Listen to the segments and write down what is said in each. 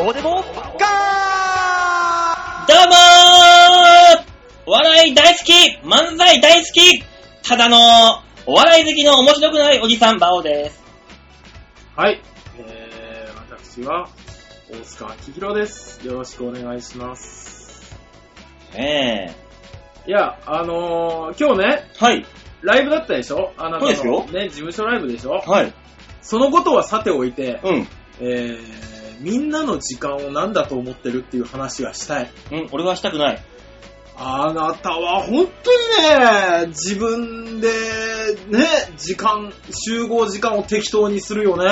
こうでもガどうもーお笑い大好き漫才大好きただの、お笑い好きの面白くないおじさん、バオです。はい。えー、私は、大塚明宏です。よろしくお願いします。ねいや、あのー、今日ね、え。はい。ライブだったでしょ？あなたのそうですよね、事務所ライブでしょ？はい。そのことはさておいて、うん。えー、みんなの時間を何だと思ってるっていう話がしたい。うん、俺はしたくない。あなたは本当にね、自分でね、時間、集合時間を適当にするよね。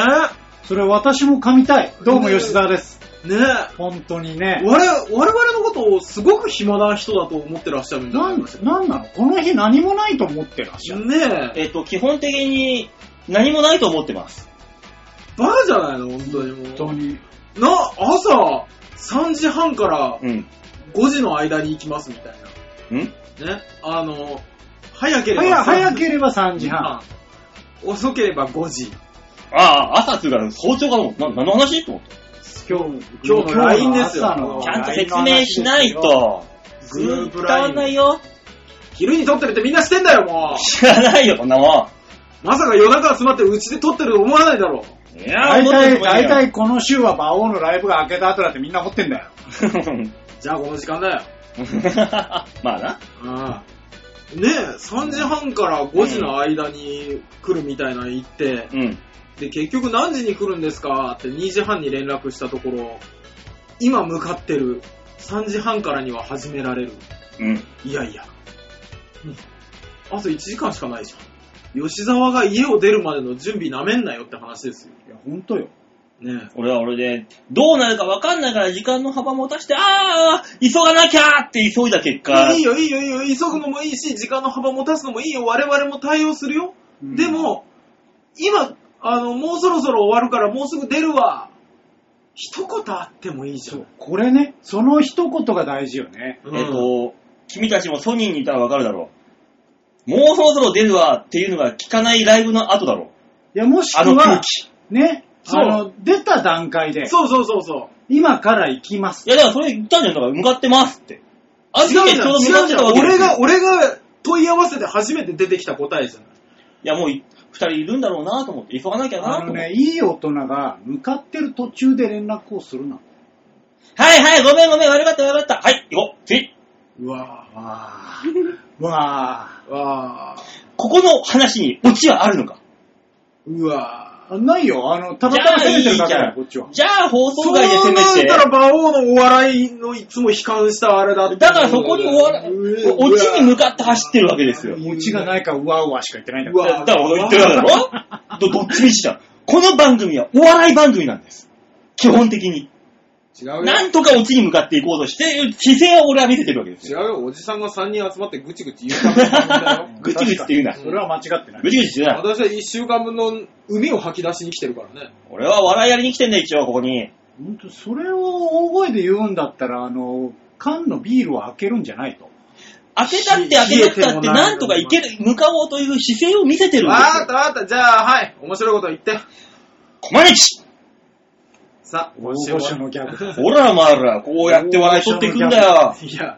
それ私も噛みたい。どうも吉沢です。ね本当にね。我々我々のことをすごく暇な人だと思ってらっしゃるんじゃなないですか。んなんなの？この日何もないと思ってらっしゃる。ねえ、えっと、基本的に何もないと思ってます。バカじゃないの？本当にもう。本当に。な、朝3時半からうん。5時の間に行きますみたいん？な。ね？あの、早ければ早3早ければ3時半。遅ければ5時。ああ、朝っていうから早朝かと思って、な何の話？と思って。今日、今日の LINE ですよ朝のちゃんと説明しないと。グループ伝わ LINE んないよ。昼に撮ってるってみんなしてんだよ、も知らないよ、こんなもん。う。まさか夜中集まってうちで撮ってると思わないだろいや大体、大い体この週は馬王のライブが明けた後だってみんな掘ってんだよ。う。じゃあこの時間だよ。まあな。ああねえ、3時半から5時の間に来るみたいなの言って、うん。で、結局何時に来るんですかって2時半に連絡したところ、今向かってる3時半からには始められる。うん。いやいや。あと1時間しかないじゃん。吉沢が家を出るまでの準備なめんなよって話ですよ。いや、ほんとよ。ね俺は俺で、どうなるか分かんないから時間の幅持たして、ああ急がなきゃって急いだ結え。果、いいよいいよいいよ、急ぐのもいいし、時間の幅持たすのもいいよ、我々も対応するよ。うんで、も、今、あの、もうそろそろ終わるからもうすぐ出るわ。一言あってもいいじゃ。そうんこれね、その一言が大事よね。うんえっ、と、君たちもソニーにいたら分かるだろう。もうそろそろ出るわっていうのが聞かないライブの後だろいや、もしくは、の空気。ね、そうあの、出た段階で、そうそうそうそう。今から行きますい。や、だからそれ言ったんじゃん。だから向かってますって。あ違うじゃん、違うじゃ俺が、俺が問い合わせて初めて出てきた答えじゃない。いや、もうい二人いるんだろうなと思って、急がなきゃなと思って。あのね、いい大人が向かってる途中で連絡をするな。はいはい、ごめんごめん、悪かった悪かった。はい、行こう。次。うわわあ、わあ、ぁ。わぁ。ここの話にオチはあるのか？うわぁ。あないよ。あの、たまたま攻めてるだけだよ、こっちは。じゃあ放送そう外で攻めて。なったら、馬王のお笑いのいつも悲観したあれだって。だからそこにお笑い、オチに向かって走ってるわけですよ。オチがないから、うわうわしか言ってないんだうから。わだから俺言ってるだろ？ど どっちみちだ。この番組はお笑い番組なんです。基本的に。違うよ。なんとかオチに向かっていこうとして、姿勢を俺は見せてるわけですよ。。違うよ。おじさんが3人集まってぐちぐち言う番組だよ ぐちぐちって言うな。それは間違ってない。ぐちぐちしてない。私は1週間分の海を吐き出しに来てるからね。俺は笑いやりに来てんだよ、一応、ここに。本当それを大声で言うんだったら、あの、缶のビールを開けるんじゃないと。開けたって開けなくたって、なんとかいける、向かおうという姿勢を見せてるんですよわかった。わかった。じゃあ、はい。面白いこと言って。コマネチさあ、大御所のギャグ。ほら、まら、こうやって笑い取っていくんだよ。いや、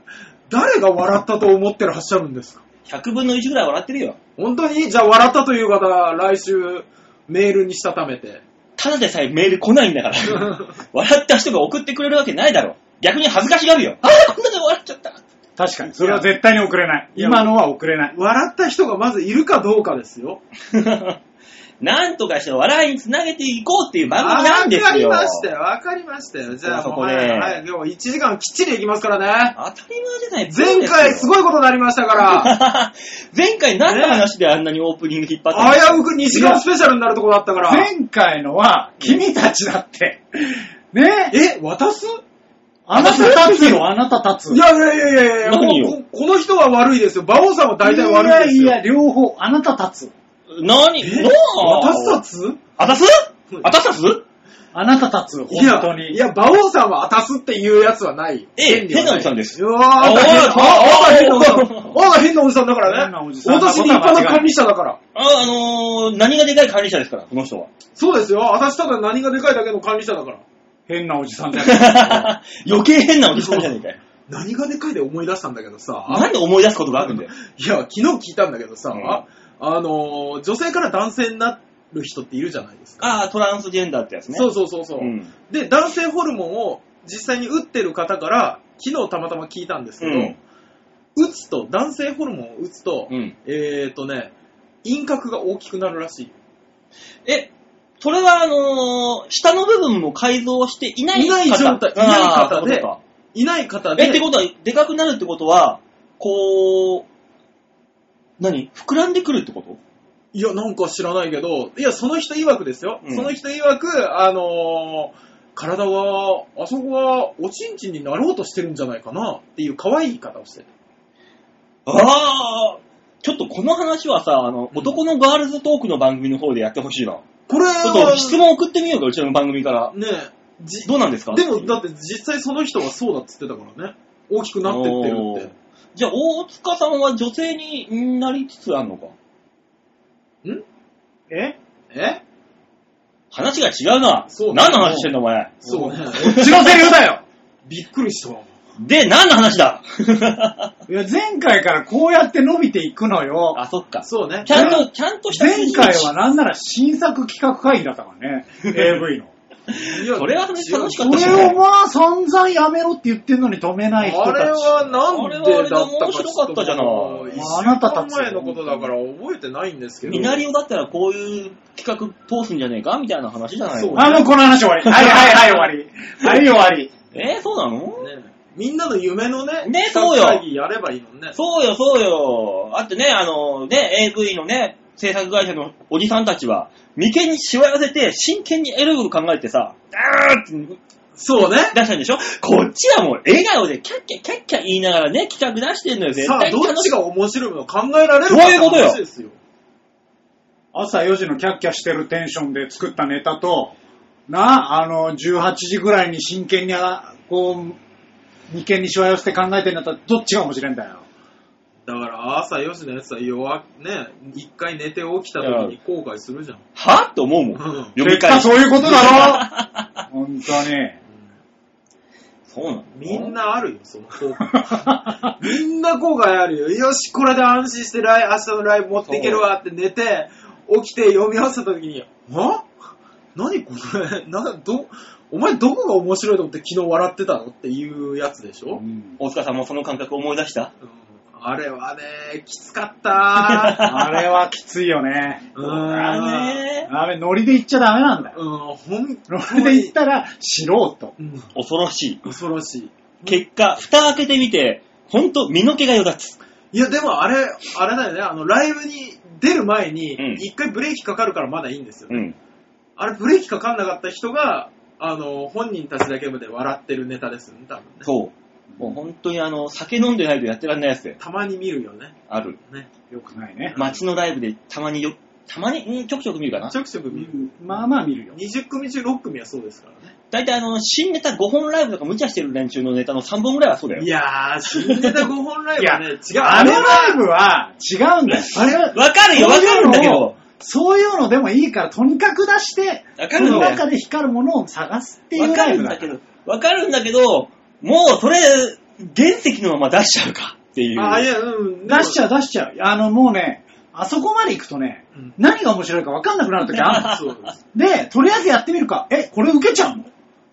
誰が笑ったと思ってらっしゃるんですか？100分の1ぐらい笑ってるよ。本当に？じゃあ笑ったという方、来週メールにしたためて。ただでさえメール来ないんだから。笑った人が送ってくれるわけないだろ。逆に恥ずかしがるよ。ああ、こんなで笑っちゃった。確かに。それは絶対に送れない。今のは送れない。笑った人がまずいるかどうかですよ。なんとかして笑いにつなげていこうっていう番組なんですよ。わかりましたよ、わかりましたよ。じゃあ、そこではい、はい、今日1時間きっちりいきますからね。当たり前じゃない前回すごいことになりましたから、前回何の話であんなにオープニング引っ張ったの危うく2時間スペシャルになるところだったから。前回のは、君たちだって。ねえ、渡すあなた立つよ、あなた立つ。いやいやいやいやいや、この人は悪いですよ。馬王さんは大体悪いですよ。いやいや、両方、あなた立つ。何？え？なあ渡すつあたすあたさすあなた立つ、いや本当、に。いや、馬王さんは渡すっていうやつはない。ええ変なおじさんですうわー、あんた変な、あ変なおじさん。あ変なおじさんだからね変なおじ。さん私立派な管理者だから。あ、あのー、何がでかい管理者ですから、この人は。そうですよ。私ただ何がでかいだけの管理者だから。変なおじさんじゃない 余計変なおじさんじゃねえかよ。何がでかいで思い出したんだけどさ、なんで思い出すことがあるんだよ。いや、昨日聞いたんだけどさ、うんあの、女性から男性になる人っているじゃないですか。ああ、トランスジェンダーってやつね。そうそうそうそう、うん。で、男性ホルモンを実際に打ってる方から、昨日たまたま聞いたんですけど、うん打つと、男性ホルモンを打つと、うん。えーとね、輪郭が大きくなるらしい。え、それはあのー下の部分も改造していない方？いない状態いない方でそういうことかいない方で、え、ってことは、でかくなるってことは、こう、何？膨らんでくるってこと？いや、なんか知らないけど、いや、その人曰くですよ。うんその人曰く、あのー体は、あそこはおちんちんになろうとしてるんじゃないかなっていう可愛い言い方をしてる。ああちょっとこの話はさ、あの、うん男のガールズトークの番組の方でやってほしいな。これちょっと質問送ってみようか、うちの番組から。ねじどうなんですか？でも、だって実際その人はそうだっつってたからね。大きくなってってるって。じゃあ、大塚さんは女性になりつつあるのか？え？え？話が違うな。そう何の話してんだ、お前？そうね。こっちのセリフだよびっくりしたわ。で、何の話だ？いや、前回からこうやって伸びていくのよ。あ、そっか。そうね。ちゃんと、ちゃんとした前回はなんなら新作企画会議だったからね。AV の。いやそれは楽しかったそしれをまあ散々やめろって言ってんのに止めない人たち。あれはなんでだったかあれはあれで面白かったじゃない前のことだから覚えてないんですけど。ミナリオだったらこういう企画通すんじゃねえかみたいな話じゃないの？あ、もうこの話終わり。はいはいはい終わり。はい終わり。えー、そうなの？ねみんなの夢のね、ねそうよ会議やればいいのにね。そうよ、そうよ。あってね、あの、ね、AV のね、制作会社のおじさんたちは、眉間にしわ寄せて、真剣にエロいこと考えてさ、あーってそうね。出したんでしょ？こっちはもう笑顔でキャッキャキャッキャ言いながらね、企画出してんのよ、絶さあ、対どっちが面白いの考えられるそういうことよって話ですよ。朝4時のキャッキャしてるテンションで作ったネタと、な、あの、18時ぐらいに真剣に、あこう、眉間にしわ寄せて考えてんだったら、どっちが面白いんだよ。だから朝4時のやつは弱、ね、一回寝て起きた時に後悔するじゃん。は？って思うもん。うん。読み返し。絶対そういうことだろ？本当に。そうなの？みんなあるよ、その。後悔。みんな後悔あるよ。よし、これで安心してライ明日のライブ持っていけるわって寝て、起きて読み合わせた時に、あ何これ？な、ど、お前どこが面白いと思って昨日笑ってたの？っていうやつでしょ、うん。大塚さんもその感覚思い出した？うんあれはね、きつかった あれはきついよね。うーんあれ、ノリで言っちゃダメなんだよ。うん、ほんノリで言ったら、素人。うん、恐ろしい。恐ろしい。結果、蓋開けてみて、ほんと身の毛がよだつ。いや、でもあれ、あれだよね、あの、ライブに出る前にうん、一回ブレーキかかるからまだいいんですよ。うん。あれ、ブレーキかかんなかった人が、あの、本人たちだけで笑ってるネタですよね、多分ね。そう。もう本当にあの、酒飲んでないとやってらんないやつで。たまに見るよね。ある。ね。よくないね。街のライブでたまによ、たまに、うん、ちょくちょく見るかな？ち。ょくちょくう見る。んまあまあ見るよ。20組中6組はそうですからね。大体あの、新ネタ5本ライブとか無茶してる連中のネタの3本ぐらいはそうだよい。やー、新ネタ5本ライブはね、違う。あのライブは、は違うんだよ。あれは、わかるよ、わかるんだけど。そういうのでもいいから、とにかく出して、わかるんだよその中で光るものを探すっていわかうライブだるんだけど、わかるんだけど、もうそれ、原石のまま出しちゃうかっていう。あ、いや、うん。出しちゃう。う出しちゃう。あのもうね、あそこまで行くとね、うん何が面白いか分かんなくなるときある そうです。ので、とりあえずやってみるか。え、これ受けちゃうの？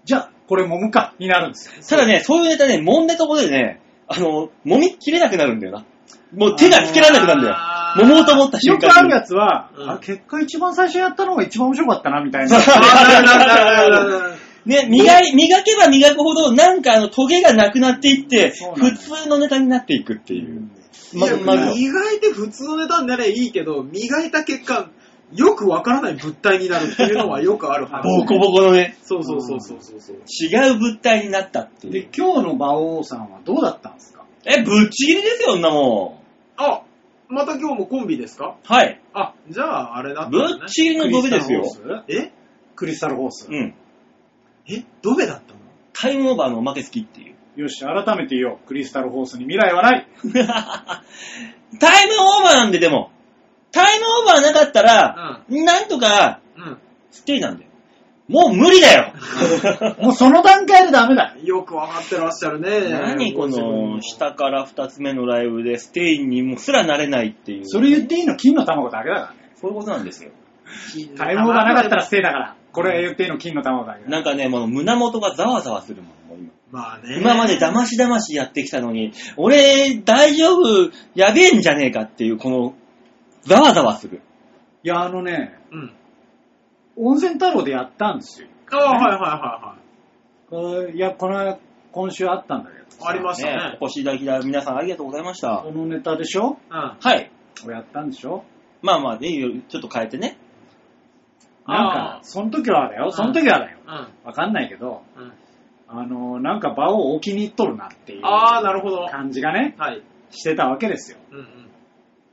じゃあ、これ揉むか、になるんですよ。ただね、そういうネタね、揉んだところでね、あの、揉み切れなくなるんだよな。もう手がつけられなくなるんだよ。あー揉もうと思った瞬間に。よくあるやつは、うんあ結果一番最初やったのが一番面白かったな、みたいな。あーなるなるなるなるなるね、磨い、磨けば磨くほど、なんかあの、トゲがなくなっていってそう、なん普だ通のネタになっていくっていう。いや、ままず意外と普通のネタになればいいけど、磨いた結果、よくわからない物体になるっていうのはよくある話。ボコボコのね、そうそうそうそうそうそう。違う物体になったっていうで、。今日の馬王さんはどうだったんですか？え、ぶっちぎりですよ、そんなもあ、また今日もコンビですか？ん。はい。あ、じゃああれだったんぶだねっ。ちぎりのドベですよ。え？クリスタルホース。うん。えドベだったの？タイムオーバーのおまけ好きっていう。よし、改めて言おう。クリスタルホースに未来はない。タイムオーバーなんででも、タイムオーバーなかったら、なんとか。ステイなんだよ。もう無理だよ もうその段階でダメだよ。よくわかってらっしゃるね。何この、下から二つ目のライブでステイにもすらなれないっていう。それ言っていいの？金の卵だけだからね。そういうことなんですよ。体毛がなかったらステイだから。これ言っていいの金の卵だけだ。なんかね、もう胸元がざわざわするもん、もう今。まあね。今まで騙し騙しやってきたのに、俺、大丈夫、やべえんじゃねえかっていう、この、ざわざわする。いや、あのね、うん。温泉太郎でやったんですよ。ああ、はいはいはこれいや、この、今週あったんだけど。いはい。ありましたね。お越しいただきた皆さんありがとうございましたこ。のネタでしょ？うん。はい。これやったんでしょ？まあまあね、ちょっと変えてね。なんあか、その時はだよ、その時はだよ。うん。わかんないけど、うん。あの、なんか場を置きに行っとるなっていうああ、なるほど。感じがね、はい。してたわけですよ。うん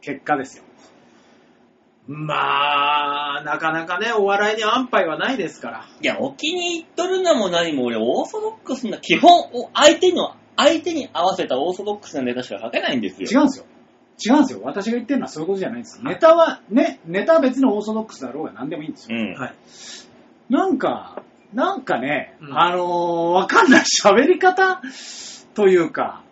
結果ですよ。うん。まあ、なかなかね、お笑いに安牌はないですから。いや、お気に入っとるのも何も俺、オーソドックスな、基本、お相手の、相手に合わせたオーソドックスなネタしか書けないんですよ。違うんですよ。違うんですよ。私が言ってるのはそういうことじゃないんですよ。ネタは、ね、ネタは別にオーソドックスだろうが何でもいいんですよ。うん。はい。なんか、なんかね、うんあのーわかんない喋り方というか、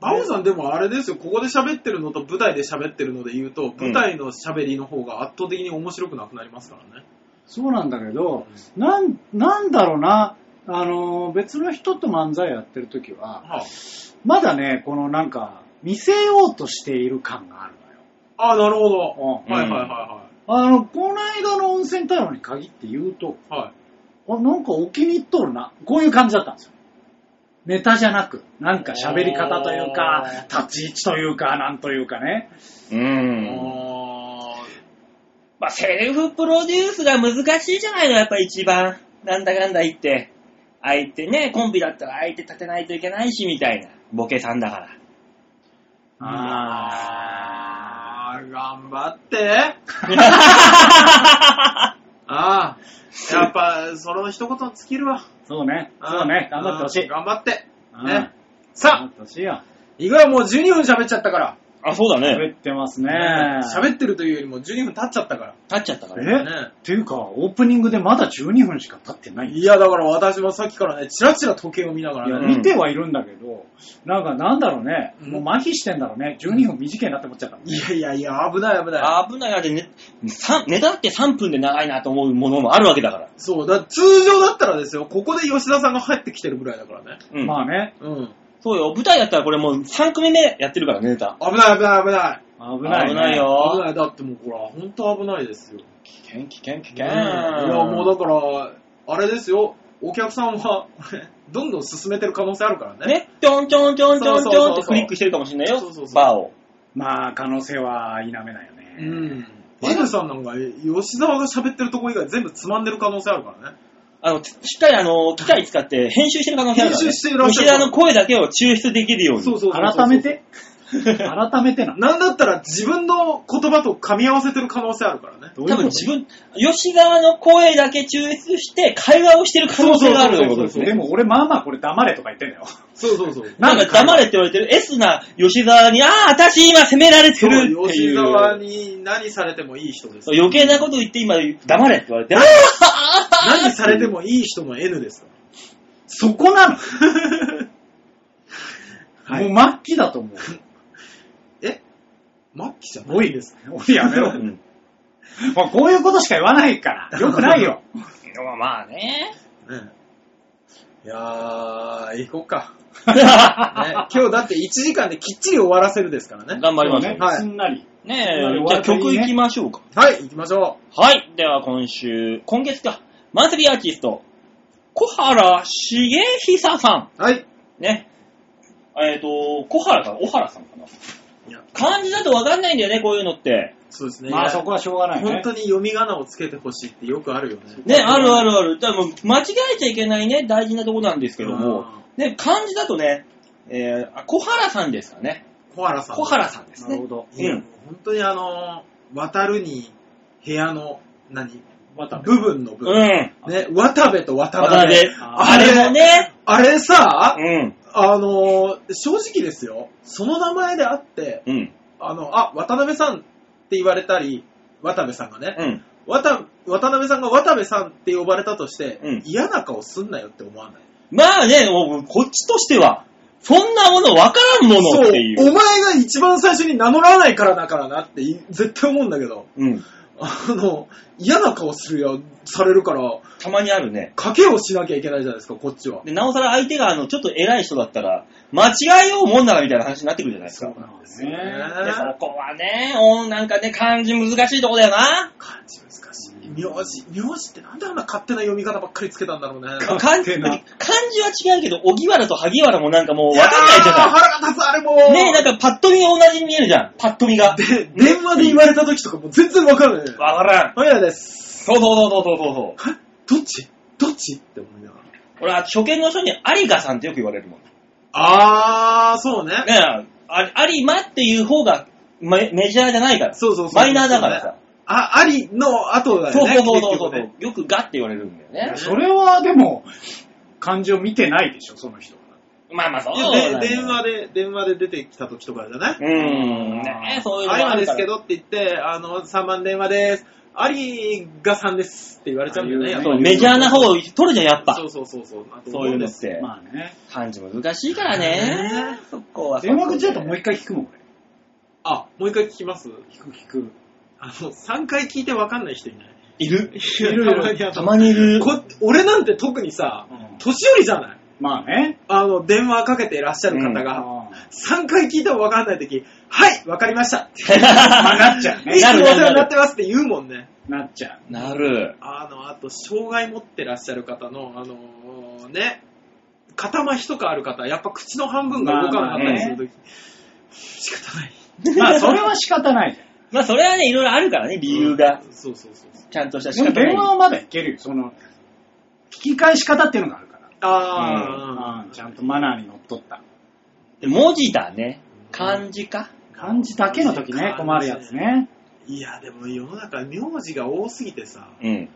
バオさんでもあれですよ、ここで喋ってるのと舞台で喋ってるので言うと、舞台の喋りの方が圧倒的に面白くなくなりますからね。そうなんだけど、なん、なんだろうな、あのー別の人と漫才やってる時は、はまだね、このなんか、見せようとしている感があるあ、あなるほど。のよ。はいはいはあの、この間の温泉太郎に限って言うと、いはい。はい。あ、なんかお気に入っとるな。こういう感じだったんですよ。ネタじゃなく、なんか喋り方というか、立ち位置というか、なんというかね。うん。あまあ、セルフプロデュースが難しいじゃないの、やっぱ一番。なんだかんだ言って。相手ね、コンビだったら相手立てないといけないし、みたいな。ボケさんだから。あー、頑張って。ああ、やっぱ、その一言に尽きるわ。そうね。そうね。頑張ってほしい。うん頑張って。うんね。頑さあ、張ってほしいよ。意外もう12分喋っちゃったから。あ、そうだね。喋ってますね。喋ってるというよりも12分経っちゃったから。立っちゃったかえ？ら。ねっていうか、オープニングでまだ12分しか経ってない。いいや、だから私もさっきからね、チラチラ時計を見ながや、らね。うん見てはいるんだけど、なんかなんだろうね、うんもう麻痺してんだろうね。12分短いなって思っちゃったもんね。いやいやいや、危ない危ない。危ないやでね、さネタって3分で長いなと思うものもあるわけだから。そう、だ通常だったらですよ、ここで吉田さんが入ってきてるぐらいだからね。うん。まあね、うん。そうよ、舞台だったらこれもう3組目やってるからね、ネタ。危ない危ない危ない。危ない、ね。危ない危よ。ない。だってもうこれ、ほんと危ないですよ。危険、危険、危い険。や、もうだから、あれですよ、お客さんは、これ、どんどん進めてる可能性あるからね。ね、ちょんちょんちょんちょんちょんってクリックしてるかもしれないよそうそうそう、バーを。まあ、可能性は否めないよね。うん。N さんなんか、吉沢が喋ってるとこ以外全部つまんでる可能性あるからね。あの、しっかりあの、機械使って編集してる可能性あるから、ね。編集してらっしゃる吉田の声だけを抽出できるように。そうそうそうそう改め。て？改めてな。なんだったら自分の言葉と噛み合わせてる可能性あるからね。どういうこと？多分自分、吉沢の声だけ抽出して会話をしてる可能性があるということですね。でも俺まあまあこれ黙れとか言ってんだよ。そうそうそう。なんか黙れって言われてる S な吉沢に、ああ、私今責められてるって吉いう。沢に何されてもいい人です。余計なこと言って今、黙れって言われて、あ 何されてもいい人の N ですかそこなの、はいもう末期だと思う。ら。え？末期じゃない？おいです。おいやめろ。ー うんまあこういうことしか言わないから。よくないよ。まあね。ねいやー、行こうか。ね、今日だって1時間できっちり終わらせるですからね。頑張りましょう。ねはいすんなり。ね終え、じゃあ曲行きましょうか。はい、行きましょはい。では今週、今月か。マンスリーアーティスト、小原茂久さう。はい。ん。ね。えっ、と、小原かな小原さんかないや、漢字だとわかんないんだよね、こういうのって。そうですね。まあそこはしょうがないね。本当に読み仮名をつけてほしいってよくあるよね。ね、あるあるある。だからもう間違えちゃいけないね、大事なとこなんですけども。ね、漢字だとね、えー、あ小原さんですかね。小原さん。小原さんですねなるほ。ど。いや、うん本当にあのー、渡るに部屋の、何渡部部分の部分。うん。ね、渡部と渡渡辺。辺。あれもね、あれさ、うん。あのー、正直ですよ。その名前であって、うん。あの、あ、渡辺さんって言われたり、渡部さんがね、うん。渡渡辺さんが渡部さんって呼ばれたとして、うん嫌な顔すんなよって思わない。まあね、こっちとしては、そんなものわからんものっていそう、う。お前が一番最初に名乗らないからだからなってい絶対思うんだけど、うん。あの、嫌な顔するや、されるから、たまにあるね。賭けをしなきゃいけないじゃないですか、こっちは。で、なおさら相手があの、ちょっと偉い人だったら、間違えようもんならみたいな話になってくるじゃないですか。なんですよね。で、そこはね、おなんかね、漢字難しいとこだよな。漢字難しい。名字、名字ってなんであんな勝手な読み方ばっかりつけたんだろうね。漢漢字は違うけど、荻原と萩原もなんかもう分かんないじゃいやーな腹が立つ、あれもい。ねえ、なんかパッと見が同じに見えるじゃん。パッと見が。で、電話で言われた時とかもう全然わかんない。分からん。はい、やです。そうそうそうそうそうそう。は？どっち？どっちって思いながら。俺は初見の人に有賀さんってよく言われるもん。ねあー、そうね。え、あ有馬っていう方がメメジャーじゃないから。そうそうそう。マイナーだからさ。あ、ありの後だそうよね。そうそうそうそう、結局ねよくガって言われるんだよね。それはでも、漢字を見てないでしょ、その人は。まあまあそういだよやで電話で、電話で出てきた時とかじゃない？うーん。ねえ、そういうのあもあるから今ですけどって言って、あの、3番電話です。有賀さんですって言われちゃうんだよね。メジャーな方を取るじゃん、やっぱそ。うそうそうそう。そういうのって。まあね。漢字難しいからね。そこは。電話口だともう一回聞くもん、俺。あ、もう一回聞きます？聞く聞く。あの、3回聞いてわかんない人いない？いる。いるいるたまにいる。こ俺なんて特にさ、うん年寄りじゃない？まあね。あの、電話かけていらっしゃる方が、あ3回聞いてもわかんないとき、はい、わかりました。まあなっちゃうねいつもお世話になってますって言うもんね。なっちゃう。なる。あの、あと、障害持ってらっしゃる方の、あのーね、肩麻痺とかある方、やっぱ口の半分が動かなかったりするとき、仕方ない。まあそれは仕方ないじゃん。まあそれはね、いろいろあるからね、理由が。そうそうそう。ちゃんとした仕で電話はまだいけるよ。その、聞き返し方っていうのがあるから。あうんちゃんとマナーにのっとった。で文字だね。漢字か。漢字だけの時ね、困るやつね。ーいや、でも世の中、名字が多すぎてさ、うん。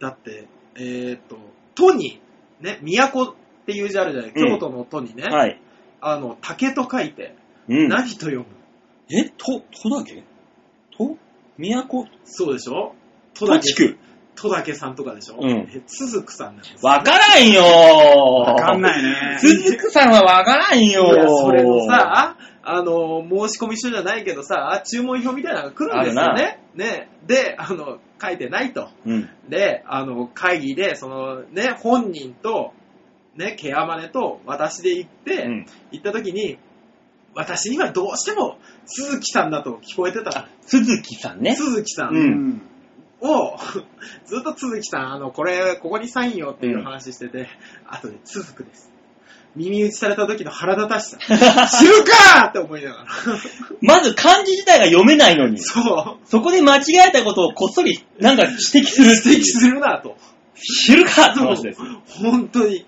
だって、えっ、と、都に、ね、都っていう字あるじゃない、うん京都の都にね、はい。あの、竹と書いて、うん。何と読むえ、と、とだけ？と都？そうでしょ？都と地区。戸竹さんとかでしょ、うんえつずくさんなんですよわからんよわかんないね。鈴木さんはわからんよいや、それのさ、あの、申し込み書じゃないけどさ、注文表みたいなのが来るんですよね。ね。で、あの、書いてないと。うん。で、あの、会議で、その、ね、本人と、ね、ケアマネと私で行って、うん。行った時に、私にはどうしても、鈴木さんだと聞こえてた。鈴木さんね。鈴木さうんうん。を、ずっと鈴木さん、あの、これ、ここにサインよっていう話してて、後で続くです。耳打ちされた時の腹立たしさ。知るかーって思いながら。まず漢字自体が読めないのに、そう。そこで間違えたことをこっそりなんか指摘する指摘するなと。知るかって話です。本当に。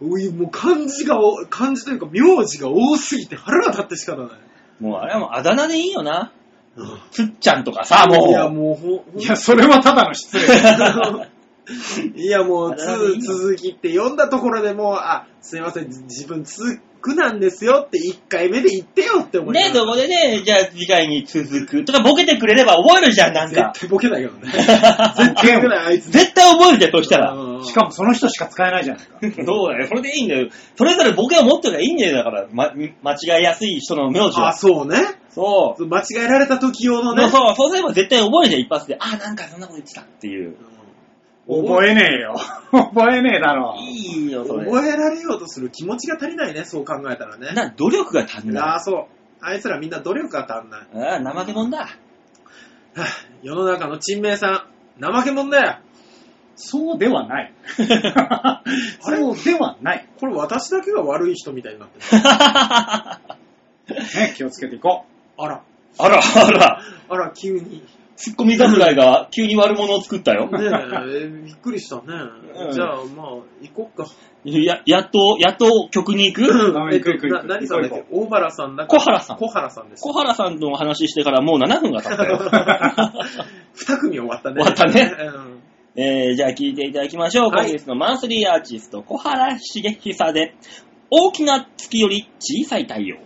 もう漢字がお、漢字というか名字が多すぎて腹が立って仕方ない。もうあれはもうあだ名でいいよな。うんつっちゃんとかさ、もう。いや、もうほ、ほんいや、それはただの失礼。いや、もう、つ、の？続きって読んだところでもう、あ、すいません、自分続くなんですよって1回目で言ってよって思いながね、らそこでね、じゃあ次回に続くとかボケてくれれば覚えるじゃん、なんか。絶対ボケないけどね。絶対ボケない、あいつ。絶対覚えるじゃん、そしたら。うんしかもその人しか使えないじゃないか。そうだよ、それでいいんだよ。それぞれボケを持ってるからいいんだよ、だから。ま、間違いやすい人の名字あ、は。そうね。そう。間違えられた時用のね。そう、そうすれば絶対覚えるじゃん、一発で。あ、なんかそんなこと言ってたっていう。覚えねえよ。覚えねえだろ。いいよ、それ。覚えられようとする気持ちが足りないね、そう考えたらね。な、努力が足んない。ああ、そう。あいつらみんな努力が足んない。ああ、怠け者だ。はあ世の中の珍名さん、怠け者だよ。そうではない。そうではない。これ私だけが悪い人みたいになってる。ね、気をつけていこあら、あら、あら。あら、急に。ツッコミ侍が急に悪者を作ったよ。ねえ、びっくりしたね。うんじゃあ、まあ、行こっか。や、やっと、やっと曲に行く？あえっと行何さんだっ行け大原さんだっ小原さん小原さんです。小原さんとお話ししてからもう7分が経ったよ。二組終わったね。終わったねうんえー、じゃあ聞いていただきましょう。はい今月のマンスリーアーティスト、小原茂久で、大きな月より小さい太陽。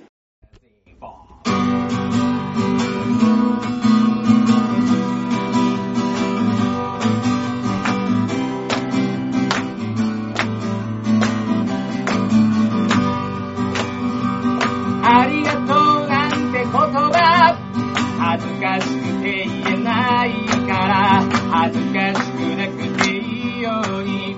恥ずかしくなくていいように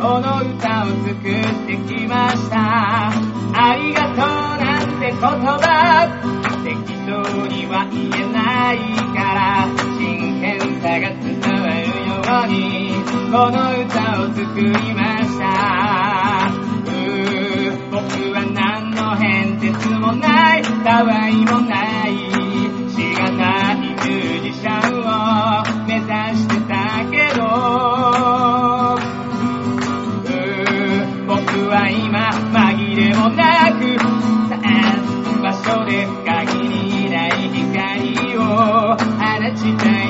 この歌を作ってきました。ありがとうなんて言葉適当には言えないから真剣さが伝わるようにこの歌を作りました僕は何の変哲もないたわいもないしがないミュージシャンを目指して僕は今紛れもなく場所で限りない光を放ちたい。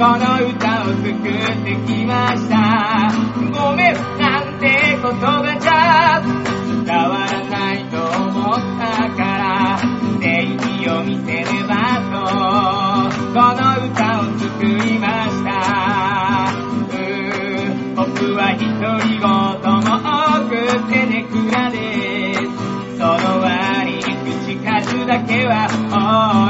この歌を作ってきました。ごめんなんて言葉じゃ伝わらないと思ったから正義を見せればと。この歌を作りました。僕は独り言も多くてねくらです。その割に口数だけは多い。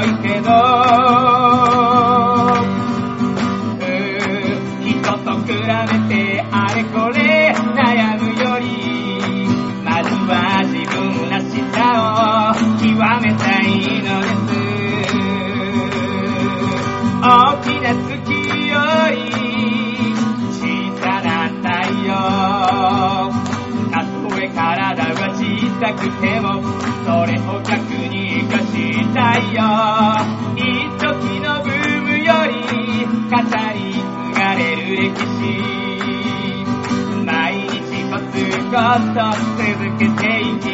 ツコツと続けていき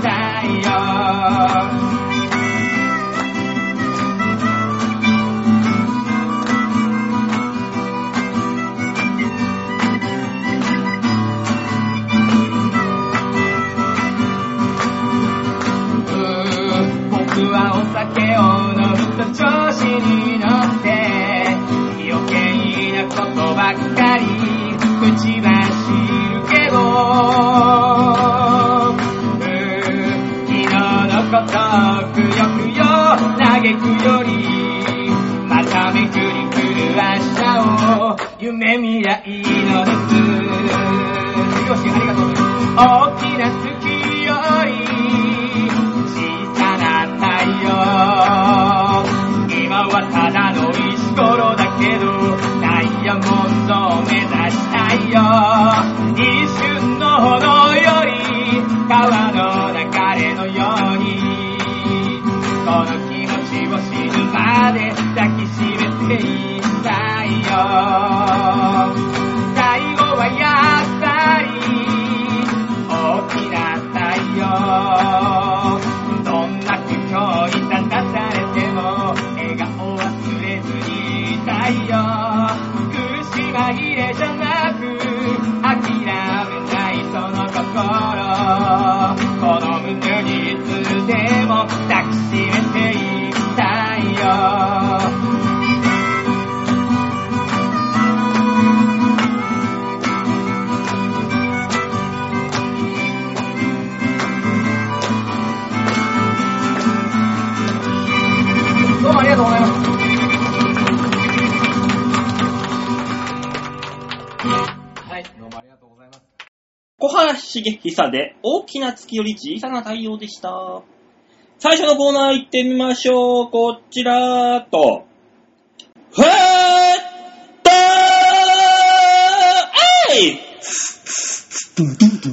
たいよ。僕はお酒を飲むと調子に乗って余計なことばっかり嘆くよりまためくりくる明日を夢見りゃいいのです。よしありがとう大きな茂久で大きな月より小さな太陽でした。最初のコーナー行ってみましょう。こちらと。ふーっとーえい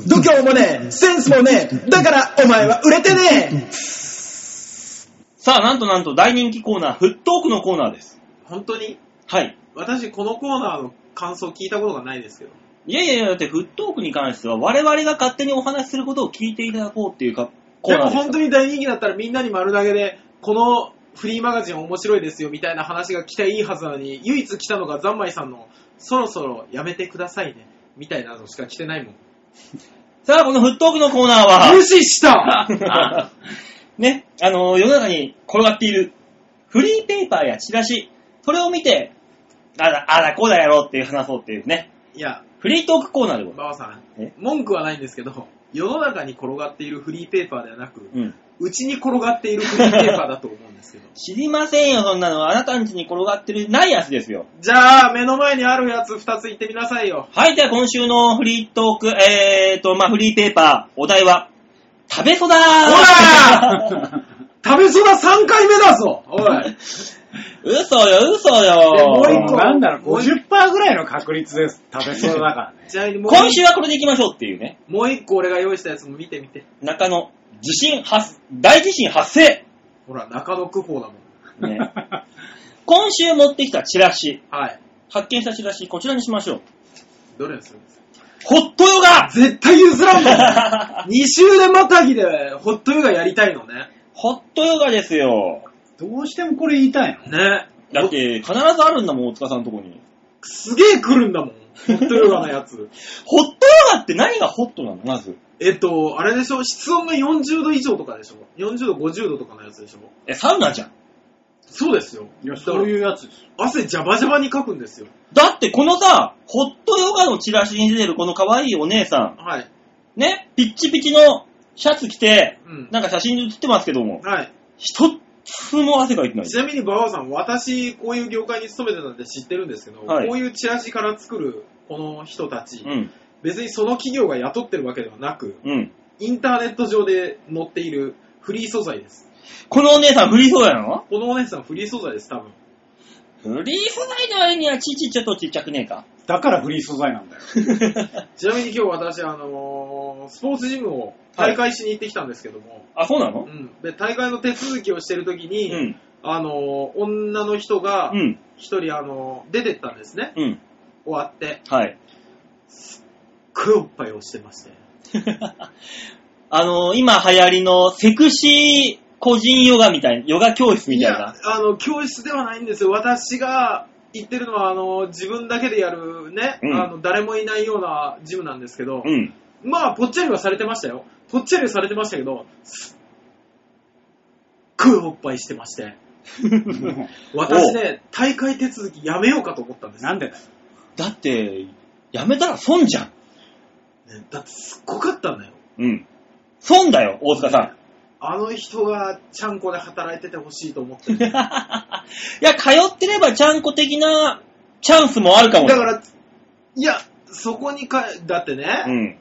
度胸もねえ、センスもねえ、だからお前は売れてねさあ、なんとなんと大人気コーナー、フットークのコーナーです。え本当に？はい。私このコーナーの感想聞いたことがないですけど。いやいやいや、だってフットークに関しては我々が勝手にお話しすることを聞いていただこうっていうかコーナーでも本当に大人気だったらみんなに丸投げで、このフリーマガジン面白いですよみたいな話が来ていいはずなのに、唯一来たのがザンマイさんの、そろそろやめてくださいね、みたいなのしか来てないもん。さあ、このフットークのコーナーは、無視した！ね、あの、世の中に転がっているフリーペーパーやチラシ、それを見て、あだ、あだ、こうだやろうっていう話そうっていうね、いや、フリートークコーナーでございま馬場さんえ、文句はないんですけど、世の中に転がっているフリーペーパーではなく、す。うん。うちに転がっているフリーペーパーだと思うんですけど。知りませんよ、そんなの。あなたん家に転がってる、ないやつですよ。じゃあ、目の前にあるやつ2つ言ってみなさいよ。はい、では今週のフリートーク、えーと、まあ、フリーペーパー、お題は、食べそだーほら 食べそば3回目だぞおい 嘘よ、嘘でよ。もう一個なんだろう、もう一50%ぐらいの確率です。食べそうだからね。ちなみにもう今週はこれでいきましょうっていうね。もう一個俺が用意したやつも見てみて。中野、地震発、大地震発生。ほら、中野区法だもん。ね、今週持ってきたチラシ、はい。発見したチラシ、こちらにしましょう。どれにする？んですかホットヨガ絶対譲らんもん !2 週でまたぎでホットヨガやりたいのね。ホットヨガですよ。どうしてもこれ言いたいのね。だって、必ずあるんだもん、大塚さんのとこに。すげえ来るんだもん。ホットヨガのやつ。ホットヨガって何がホットなのまず？えっと、あれでしょ？室温が40度以上とかでしょ ?40 度、50度とかのやつでしょ？え、サウナじゃん。そうですよ。いや、そういうやつですよ。汗ジャバジャバにかくんですよ。だってこのさ、ホットヨガのチラシに出てるこの可愛いお姉さはい。ん、ね、ピッチピチのシャツ着て、うん。なんか写真に写ってますけども、はい。一つも汗かいてないち。なみに馬場さん、私、こういう業界に勤めてたんで知ってるんですけど、はいこういうチラシから作るこの人たち、うん、別にその企業が雇ってるわけではなく、うん。インターネット上で載っているフリー素材です。このお姉さんフリー素材なの？このお姉さんフリー素材です、多分。フリー素材の割には父ちょっとちっちゃくねえか。だからフリー素材なんだよ。ちなみに今日私、あのースポーツジムを大会しに行ってきたんですけども、あ、そうなの？うん、で大会の手続きをしてる時に、うん。あのー女の人がうん。一人、あのー出てったんですね、うん。終わって。はい。くおっぱいをしてまして。あの今流行りのセクシー個人ヨガみたいな、ヨガ教室みたいやな。、あの、教室ではないんですよ。私が行ってるのは、あの、自分だけでやるね、うんあの、誰もいないようなジムなんですけど、うん。まあ、ぽっちゃりはされてましたよ。ぽっちゃりはされてましたけど、すっごいおっぱいしてまして。私ね、大会手続きやめようかと思ったんですよなんでだよ。だって、やめたら損じゃん。ねだってすっごかったんだよ。うん。損だよ、大塚さん。あの人がちゃんこで働いててほしいと思ってる。いや、通ってればちゃんこ的なチャンスもあるかも。だから、いや、そこにか、だってね、うん。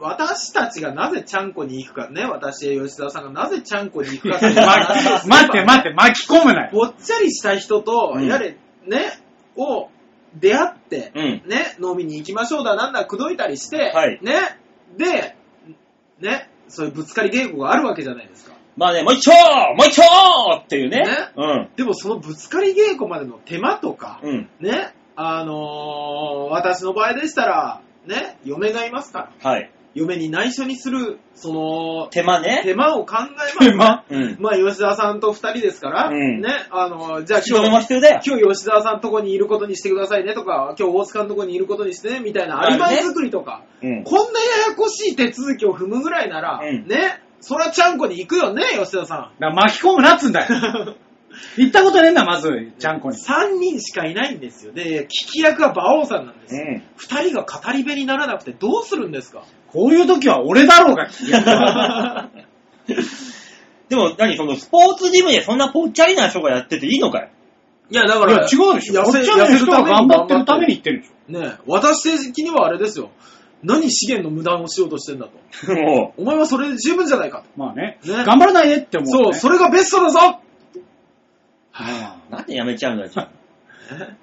私たちがなぜちゃんこに行くかね、私、吉田さんがなぜちゃんこに行くか 待って、待って、巻き込むなよ。ぽっちゃりした人と、うんやれ、ね、を出会って、うん。ね、飲みに行きましょうだ、なんだ、口説いたりして、はいね、で、ね、そういうぶつかり稽古があるわけじゃないですか。まあね、もう一丁もう一丁っていうね。ねうん。でもそのぶつかり稽古までの手間とか、うん。ね、あのー私の場合でしたら、ね、嫁がいますから、はい。嫁に内緒にする、その、手間ね。手間を考えます、手間？うん。まあ、吉田さんと二人ですから、うんね、あの、じゃあ今日、も必要だよ。今日吉沢さんとこにいることにしてくださいねとか、今日大塚のとこにいることにしてね、みたいなアリバイ作りとか、うん。こんなややこしい手続きを踏むぐらいなら、うんね、そらちゃんこに行くよね、吉田さだから巻き込むなっつうんだよ。行ったことねえんだ、まず、ちゃんこん。に。3人しかいないんですよ。で、聞き役は馬王さんなんですよ。うん。二人が語り部にならなくてどうするんですか？こういう時は俺だろうが聞きやが でも、何そのスポーツジムでそんなぽっちゃりな人がやってていいのかよ。いや、だかいや、ら、違うでしょ。痩せこっちはね、人が頑張ってるために言ってるでしょ。ね、私的にはあれですよ。何資源の無駄をしようとしてんだと。もお前はそれで十分じゃないかと。まあね。ね頑張らないでって思う、そう、ね。それがベストだぞはう、なんでやめちゃうんだよ、じゃね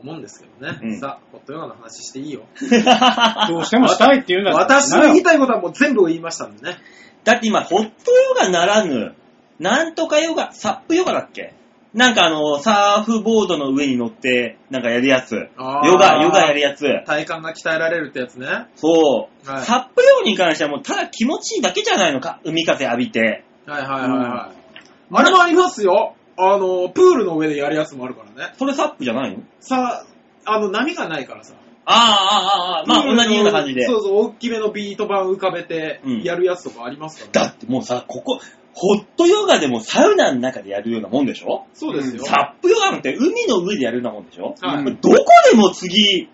思うんですけどね。うんさあ、ホットヨガの話していいよ。あ どうしてもしたいって言うんだったら私の言いたいことはもう全部言いましたんでね。だって今、ホットヨガならぬ、なんとかヨガ、サップヨガだっけ？なんかあの、サーフボードの上に乗って、なんかやるやつ。あーヨガ、ヨガやるやつ。体幹が鍛えられるってやつね。そう。はいサップ用に関してはもうただ気持ちいいだけじゃないのか？海風浴びて。はいはいはいはい。あれもありますよ。あの、プールの上でやるやつもあるからね。それサップじゃないの？さあ、あの、波がないからさ。ああ、ああ、ああ、まあ同じような感じで。そうそう、大きめのビート板浮かべてうんやるやつとかありますから、だってもうさ、ここ、ホットヨガでもサウナの中でやるようなもんでしょ？そうですよ。サップヨガなんて海の上でやるようなもんでしょ、はいどこでも次、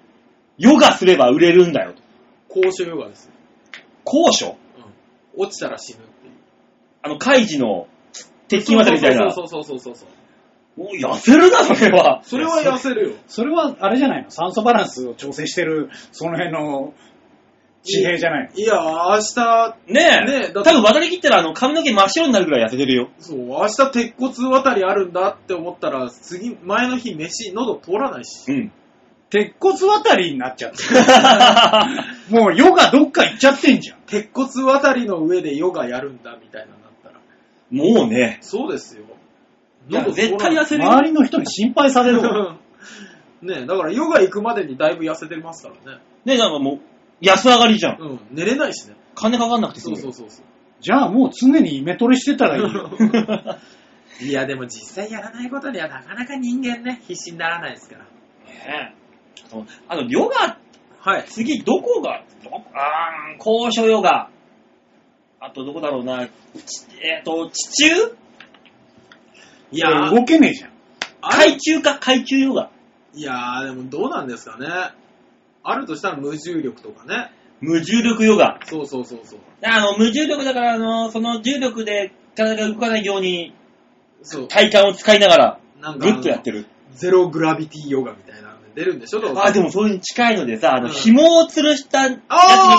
ヨガすれば売れるんだよと。高所ヨガですよ。高所？うん。落ちたら死ぬっていう。あの、カイジの鉄筋渡りみたいな。そうそうそうそうそうそう。もう痩せるな、それは。それは痩せるよ。それは、あれじゃないの？酸素バランスを調整してる、その辺の地平じゃないの？いや、明日、ねえ。ねえ多分渡り切ったらあの髪の毛真っ白になるぐらい痩せてるよ。そう、明日鉄骨渡りあるんだって思ったら、次、前の日飯、喉通らないし。うん。鉄骨渡りになっちゃってる。もうヨガどっか行っちゃってんじゃん。鉄骨渡りの上でヨガやるんだみたいな。もうね。そうですよ。ない絶対痩せるよ。周りの人に心配されるわ。ねえ、だからヨガ行くまでにだいぶ痩せてますからね。ねなんかもう、安上がりじゃん。うん、寝れないしね。金かかんなくて済そむよ。うそうそうそう。じゃあもう常にイメトレしてたらいいよ。いや、でも実際やらないことにはなかなか人間ね、必死にならないですから。ねえそうあの、ヨガ、はい。次どこが、どこあー高所ヨガ。あとどこだろうな。ちえっ、と、地中？いやー、動けねえじゃん。海中か、海中ヨガ。いやー、でもどうなんですかね。あるとしたら無重力とかね。無重力ヨガ。そうそうそうそう。あの、無重力だから、あの、その重力で体が動かないようにそう。体幹を使いながら、なんかグッとやってる。ゼログラビティヨガみたいなの出るんでしょ？どうせあ、でもそれに近いのでさ、あの、うん紐を吊るしたやつに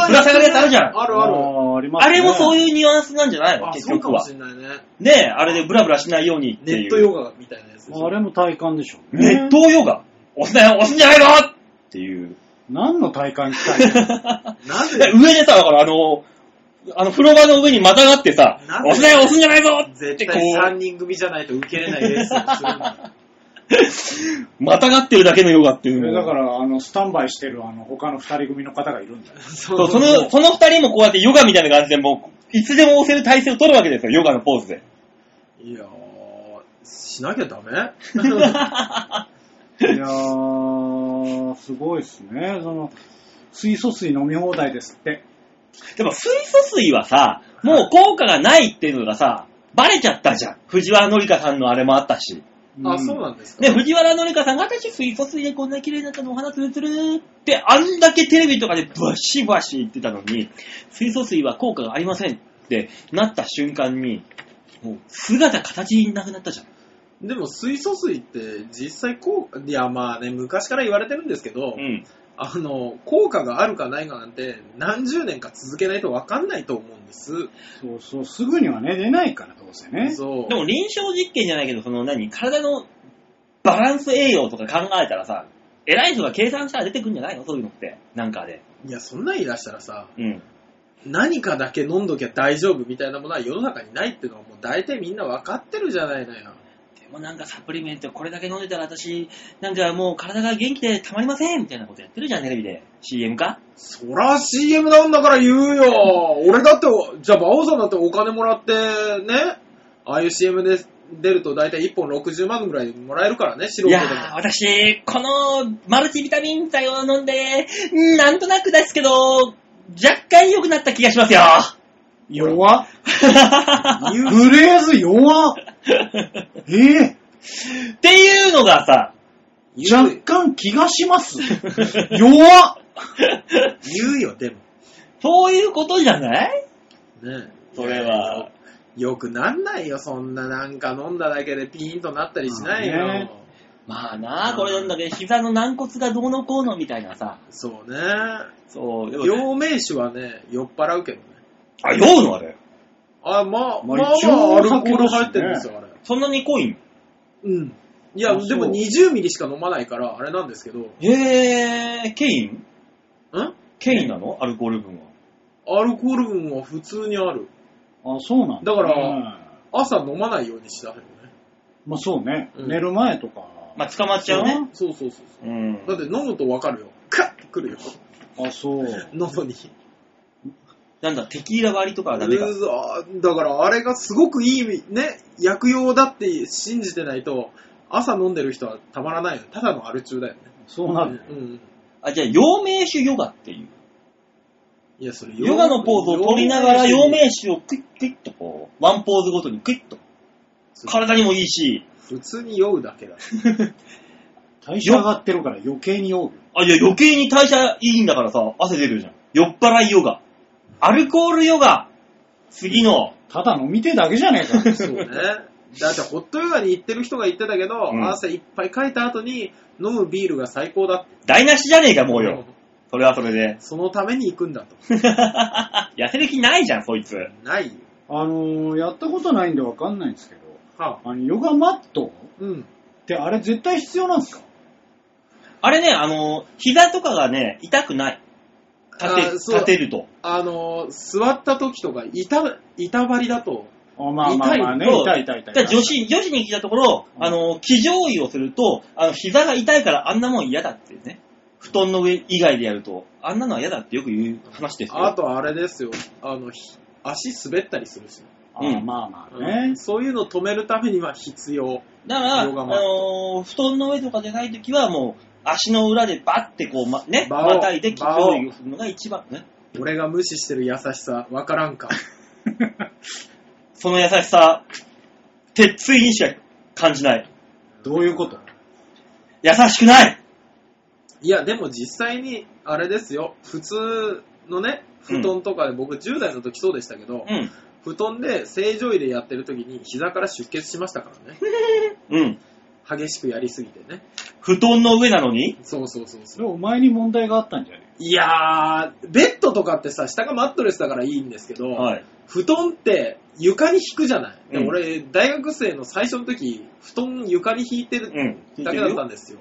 ぶら下がるやつあるじゃん。あるある。あーありますあれもそういう。いうニュアンスなんじゃないの？あ、結そうかも局は。しれないね。ねえ、あれでブラブラしないようにっていう。ネットヨガみたいなやつでしょ？あれも体感でしょ。ネットヨガ？押すなよ、押すんじゃないの？っていう。何の体感したいの？なでぜ、上でさ、だからあの、あの、風呂場の上にまたがってさ、なんで押すなよ、押すんじゃないぞってこ絶対3人組じゃないと受けれないレッスンをするんだ。う、またがってるだけのヨガっていうのだから、あの、スタンバイしてる、あの、他の二人組の方がいるんだよ。そそうその、その二人もこうやってヨガみたいな感じで、もう、いつでも押せる体勢を取るわけですよ、ヨガのポーズで。いやー、しなきゃダメ？いやー、すごいっすね。その、水素水飲み放題ですって。でも水素水はさ、もう効果がないっていうのがさ、バレちゃったじゃん。藤原紀香さんのあれもあったし。あ、そうなんですか。ね、藤原紀香さんが私水素水でこんな綺麗になったのお花つるつるってあんだけテレビとかでバシバシ言ってたのに、水素水は効果がありませんってなった瞬間に、もう姿形なくなったじゃん。でも水素水って実際こう、いやまあね、昔から言われてるんですけど、うん。あの、効果があるかないかなんて何十年か続けないと分かんないと思うんです。そうそう、すぐにはね、出ないから、どうせね。そう。でも臨床実験じゃないけど、その何体のバランス栄養とか考えたらさ、偉い人が計算したら出てくるんじゃないの？そういうのって。なんかで。いや、そんなん言い出したらさ、うん。何かだけ飲んどきゃ大丈夫みたいなものは世の中にないっていうのはもう大体みんな分かってるじゃないのよ。でもなんかサプリメントこれだけ飲んでたら私、なんかもう体が元気でたまりませんみたいなことやってるじゃん、テレビで。CM か？そら CM なんだから言うよ。俺だって、じゃあ、馬王さんだってお金もらってね、ああいう CM で出ると大体1本60万ぐらいもらえるからね、素人でも。いやー、私、このマルチビタミン剤を飲んで、んなんとなくですけど、若干良くなった気がしますよ。弱っ。フレーズ弱っ。ええっていうのがさ、若干気がします。弱っ。言うよ、でも。そういうことじゃない？ねそれは。よくなんないよ、そんななんか飲んだだけでピーンとなったりしないまあねよ。まあなあ、これなんだけど、膝の軟骨がどうのこうのみたいなさ。そうね。そう、でもね陽明酒はね、酔っ払うけどね。あ、酔うのあれ。あ、まあ、まあまあアルコール入ってるんですよ、あれ。そんなに濃いんうん。いや、あそうでも20ミリしか飲まないから、あれなんですけど、んへー、ケイン？ケインなの？アルコール分は。アルコール分は普通にある。あ、そうなんだからうん朝飲まないようにしたけどね。まあそうね、うん寝る前とか。まあ、捕まっちゃうね。そうそうそうそう。うん。だって飲むとわかるよ。カッてくるよ。あ、そう。喉に。なんだ、テキーラ割りとかはダメかだからあれがすごくいい、ね、薬用だって信じてないと、朝飲んでる人はたまらないよ。ただのアル中だよね。そうなる。うん。あ、じゃあ、陽明酒ヨガっていう。いや、それヨガのポーズを取りながら陽明酒をクイックイッとこう、ワンポーズごとにクイッと。体にもいいし、普通に酔うだけだ。代謝上がってるから余計に酔うよ。あ、いや余計に代謝いいんだからさ、汗出るじゃん。酔っ払いヨガ。アルコールヨガ。次の、ただ飲みてえだけじゃねえか。そうね。だってホットヨガに行ってる人が言ってたけど、うん朝いっぱい書いた後に飲むビールが最高だって。台無しじゃねえか、もうよ。それはそれで。そのために行くんだと。痩せる気ないじゃん、そいつ。ないよ。あのー、やったことないんでわかんないんですけど、はあ、あの、ヨガマット？うん。ってあれ絶対必要なんですか？あれね、あの、膝とかがね、痛くない。立て、立てると。あのー、座った時とか、板、板張りだと、あまあまあまあね、痛い痛い痛いだから女子、女子に聞いたところ、うんあの、騎乗位をすると、あの、膝が痛いからあんなもん嫌だってね。布団の上以外でやると、あんなのは嫌だってよく言う話ですよ。あとあれですよ、あの、ひ足滑ったりするし、あうんまあまあうねん。そういうの止めるためには必要。だから、あヨガマットのー布団の上とかでないときはもう、足の裏でバッてこう、ま、ね、場をまたいで騎乗位をするのが一番ね。俺が無視してる優しさ、わからんか。その優しさ、鉄槌にしか感じない。どういうこと？優しくないいや、でも実際に、あれですよ、普通のね、布団とかで、僕10代の時そうでしたけど、うん。布団で正常位でやってる時に膝から出血しましたからね。うん。激しくやりすぎてね。布団の上なのに？そうそうそうそう。お前に問題があったんじゃね？いやー、ベッドとかってさ、下がマットレスだからいいんですけど、はい。布団って床に引くじゃない？でうん俺、大学生の最初の時、布団床に引いてるうん。だけだったんですよ。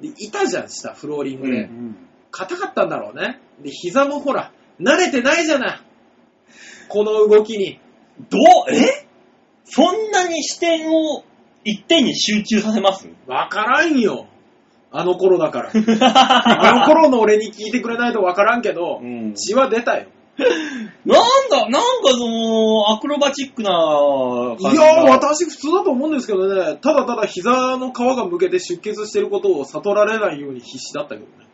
で、いたじゃん、下、フローリングで。ううん。硬かったんだろうね。で、膝もほら、慣れてないじゃない。この動きに。どう、え？そんなに視点を一点に集中させますわからんよ。あの頃だから。あの頃の俺に聞いてくれないとわからんけど、うん血は出たよ。なんだ、なんかその、アクロバチックない感じがやー、私普通だと思うんですけどね、ただただ膝の皮がむけて出血してることを悟られないように必死だったけどね。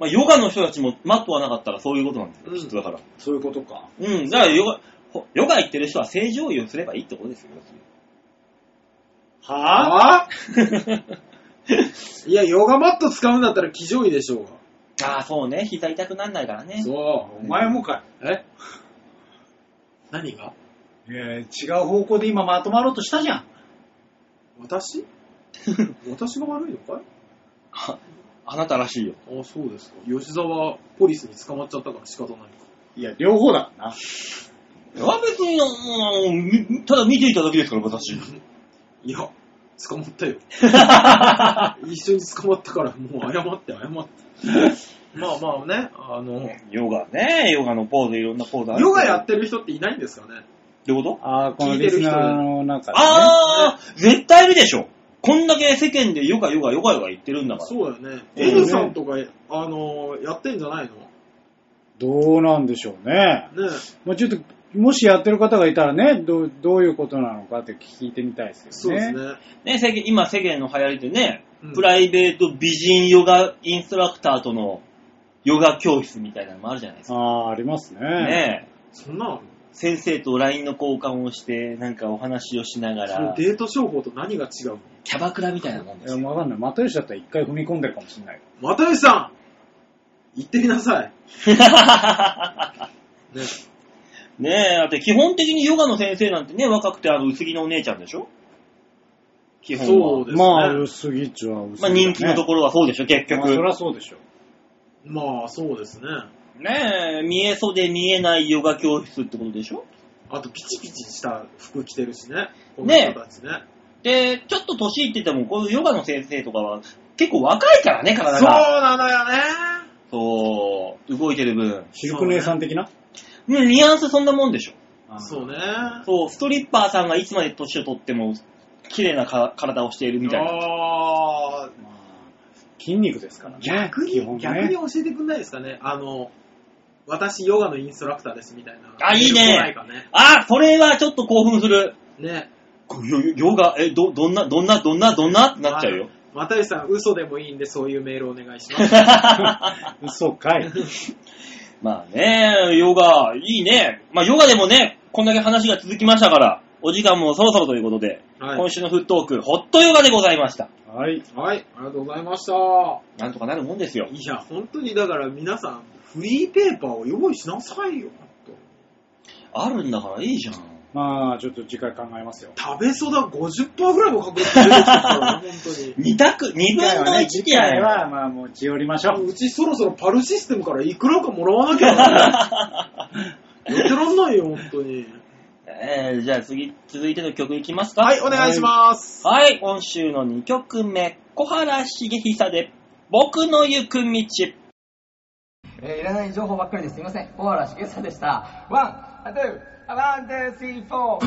まあ、ヨガの人たちもマットはなかったらそういうことなんですよ、うんきっとだから。そういうことか。うん、だからヨガ、ほヨガ行ってる人は正常位をすればいいってことですよ。はぁあ？いや、ヨガマット使うんだったら騎乗位でしょうああ、そうね、膝痛くなんないからが。ね。そお前もかう。え？何が？い。いや違う方向で今まとまろうとしたじゃん。私？私が悪いのかい？ああなたらしいよ。あそうですか。吉沢ポリスに捕まっちゃったから仕方ないか。いや、両方だからな。いや、別に、あのみただ見ていただけですから、私。いや、捕まったよ。一緒に捕まったから、もう謝って謝って。まあまあね、あの、ヨガね、ヨガのポーズ、いろんなポーズある。ヨガやってる人っていないんですかねどういうこと？ああ、この聞いてる人リスナーの中で、ね。ああ、絶対いるでしょ。こんだけ世間でヨガヨガヨガヨガ言ってるんだから。そうだよね。うん N さんとか、あの、やってんじゃないの？どうなんでしょうね。ねもうちょっと、もしやってる方がいたらね、どうどういうことなのかって聞いてみたいですよね。そうですね。ね、世間今世間の流行りでね、うんプライベート美人ヨガインストラクターとのヨガ教室みたいなのもあるじゃないですか。ああ、ありますね。ねそんなの先生と LINE の交換をして、なんかお話をしながら、そのデート商法と何が違うの？キャバクラみたいなもんでいや、すよ。わかんない。又吉だったら一回踏み込んでるかもしれない。又吉さん行ってみなさい。ね。ねえ、だって基本的にヨガの先生なんてね、若くてあの薄着のお姉ちゃんでしょ？基本は。そうですね。まあ、薄着っちゅは薄着、まあ人気のとこころはそうでしょ、結局。まあ、そりゃそうでしょ。まあ、そうですね。ねえ、見え袖見えないヨガ教室ってことでしょ？あと、ピチピチした服着てるしね。このね人たちね。で、ちょっと年いってても、こういうヨガの先生とかは結構若いからね、体そうが。なのよね。そう、動いてる分。シルク姉さん的な？ねニュアンスそんなもんでしょ。そうね。そう、ストリッパーさんがいつまで年を取っても綺麗なか体をしているみたいな。ああ筋肉ですからね。逆に、基本ね逆に教えてくんないですかね。あの、私ヨガのインストラクターですみたいな。あいいね来ないかね。あ、それはちょっと興奮する。ね。こヨヨガ、え、ど、どんな、どんな、どんな、どんなってなっちゃうよ。又吉さん、嘘でもいいんで、そういうメールお願いします。嘘かい。まあね、ヨガ、いいね。まあヨガでもね、こんだけ話が続きましたから、お時間もそろそろということで、はい今週のフットーク、ホットヨガでございました。はい。はい、ありがとうございました。なんとかなるもんですよ。いや、本当にだから皆さん、フリーペーパーを用意しなさいよ、あるんだからいいじゃん。まあ、ちょっと次回考えますよ。食べそだ50%ぐらいの確率で出てきてるからね、本当に。二択、二分の一次回は、る。まあ、もう、血寄りましょう。うちそろそろパルシステムからいくらかもらわなきゃな。やってらんないよ、本当に。えー、じゃあ次、続いての曲いきますか？はい、お願いします。はい、今週の2曲目、小原茂久で、僕の行く道。えーいらない情報ばっかりですいません。小原茂さんでした。 One、two、one、two、three、four。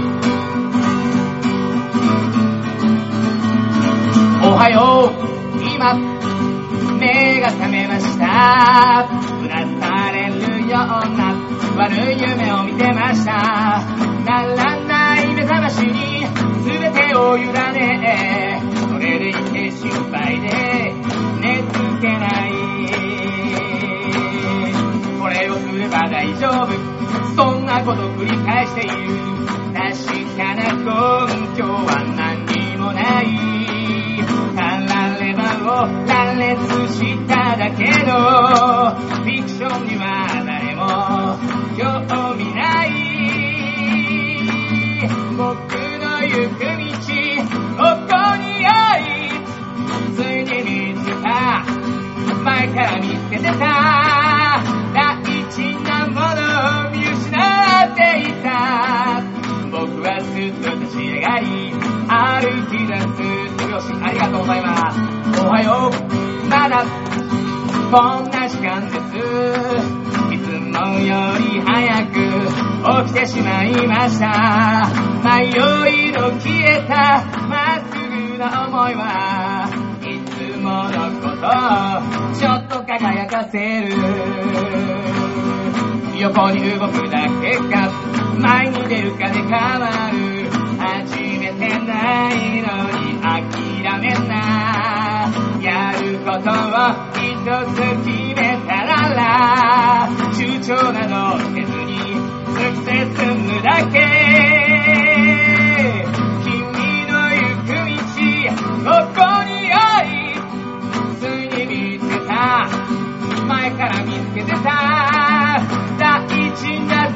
おはよう、今、目が覚めました。うなされるような悪い夢を見てました。ならない目覚ましに全てを委ね、それでいて心配でこれをすれば大丈夫。そんなこと繰り返している。確かな根拠は何にもない。たらればを羅列しただけの。フィクションには誰も興味ない。僕の行く道ここにあり。ついに見つけた。前から見つけてた。ものを見失っていた僕はすっと立ち上がり歩き出す手拍子ありがとうございますおはようまだこんな時間ですいつもより早く起きてしまいました迷いの消えたまっすぐな思いはいつものことをちょっと輝かせる横に動くだけが前に出るかで変わる初めてないのに諦めんなやることを一つ決めたら躊躇などせずに突き進むだけ。君の行く道ここにあり。ついに見つけた。前から見つけてた。大事な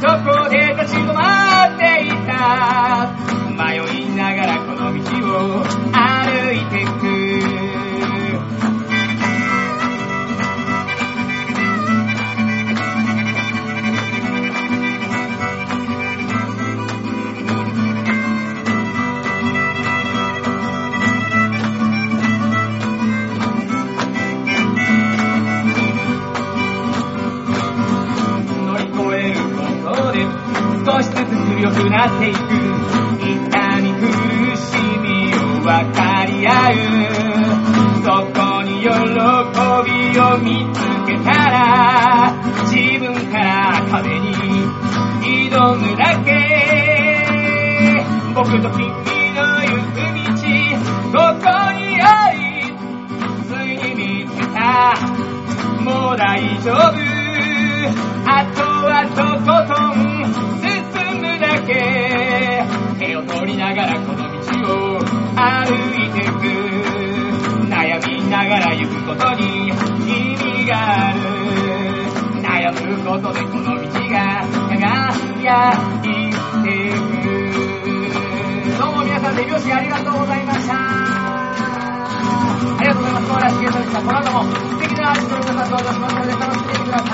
なアーティストの皆さん登場しますので楽しんでください。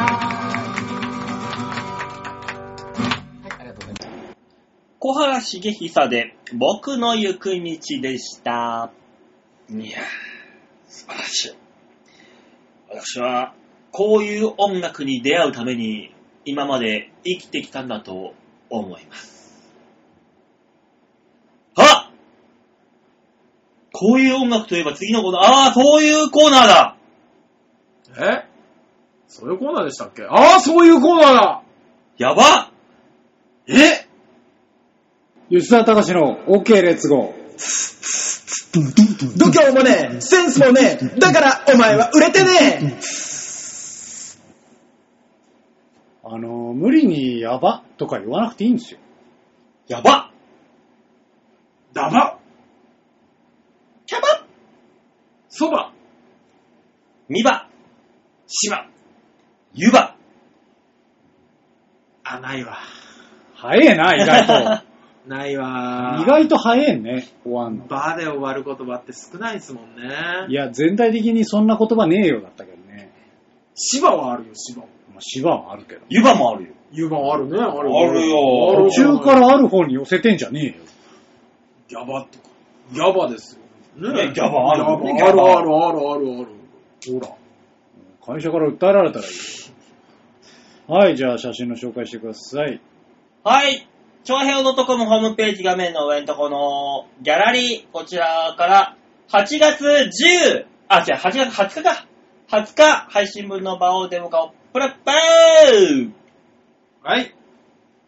はい、ありがとうございます。小原茂久で、僕の行く道でした。いやー、素晴らしい。私は、こういう音楽に出会うために、今まで生きてきたんだと思います。あこういう音楽といえば次のコーナー、ああ、そういうコーナーだえ？そういうコーナーでしたっけ？ああ、そういうコーナーだ！やば！え？吉沢隆の OK レッツゴー。度胸もねえ、センスもねえ、だからお前は売れてねあの、無理にやばとか言わなくていいんですよ。やば！えだばキャバそば！ミバしばユバあ、ないわ。早えな、意外と。ないわ。意外と早えね、終わんの。バで終わる言葉って少ないですもんね。いや、全体的にそんな言葉ねえよだったけどね。しばはあるよ、しば。まあ、芝はあるけど。ユバもあるよ。湯葉あるね、あるあるよある途中からある方に寄せてんじゃねえよ。ギャバとか。ギャバですよ。ねねギャバあるよねギャバあるギャバあるあるあるある。ほら。会社から訴えられたらいいよ。はい、じゃあ写真の紹介してください。はい。長編のとこのホームページ画面の上のとこのギャラリー、こちらから8月10、あ、違う、8月20日か。20日、配信分の場をデモ化をプラッパーはい。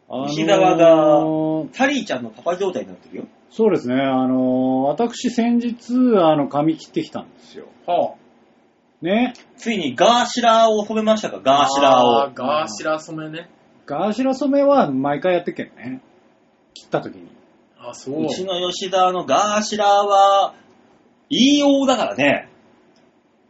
あのー西側がタリーちゃんのパパ状態になってるよ。そうですね、あのー私先日、あの、髪切ってきたんですよ。はね。ついにガーシラーを染めましたか、あ。ガーシラーあを。ガーシラ染めね。ガーシラ染めは毎回やってっけどね。切った時に。あ、そうう。ちの吉田のガーシラーは、言いようだからね。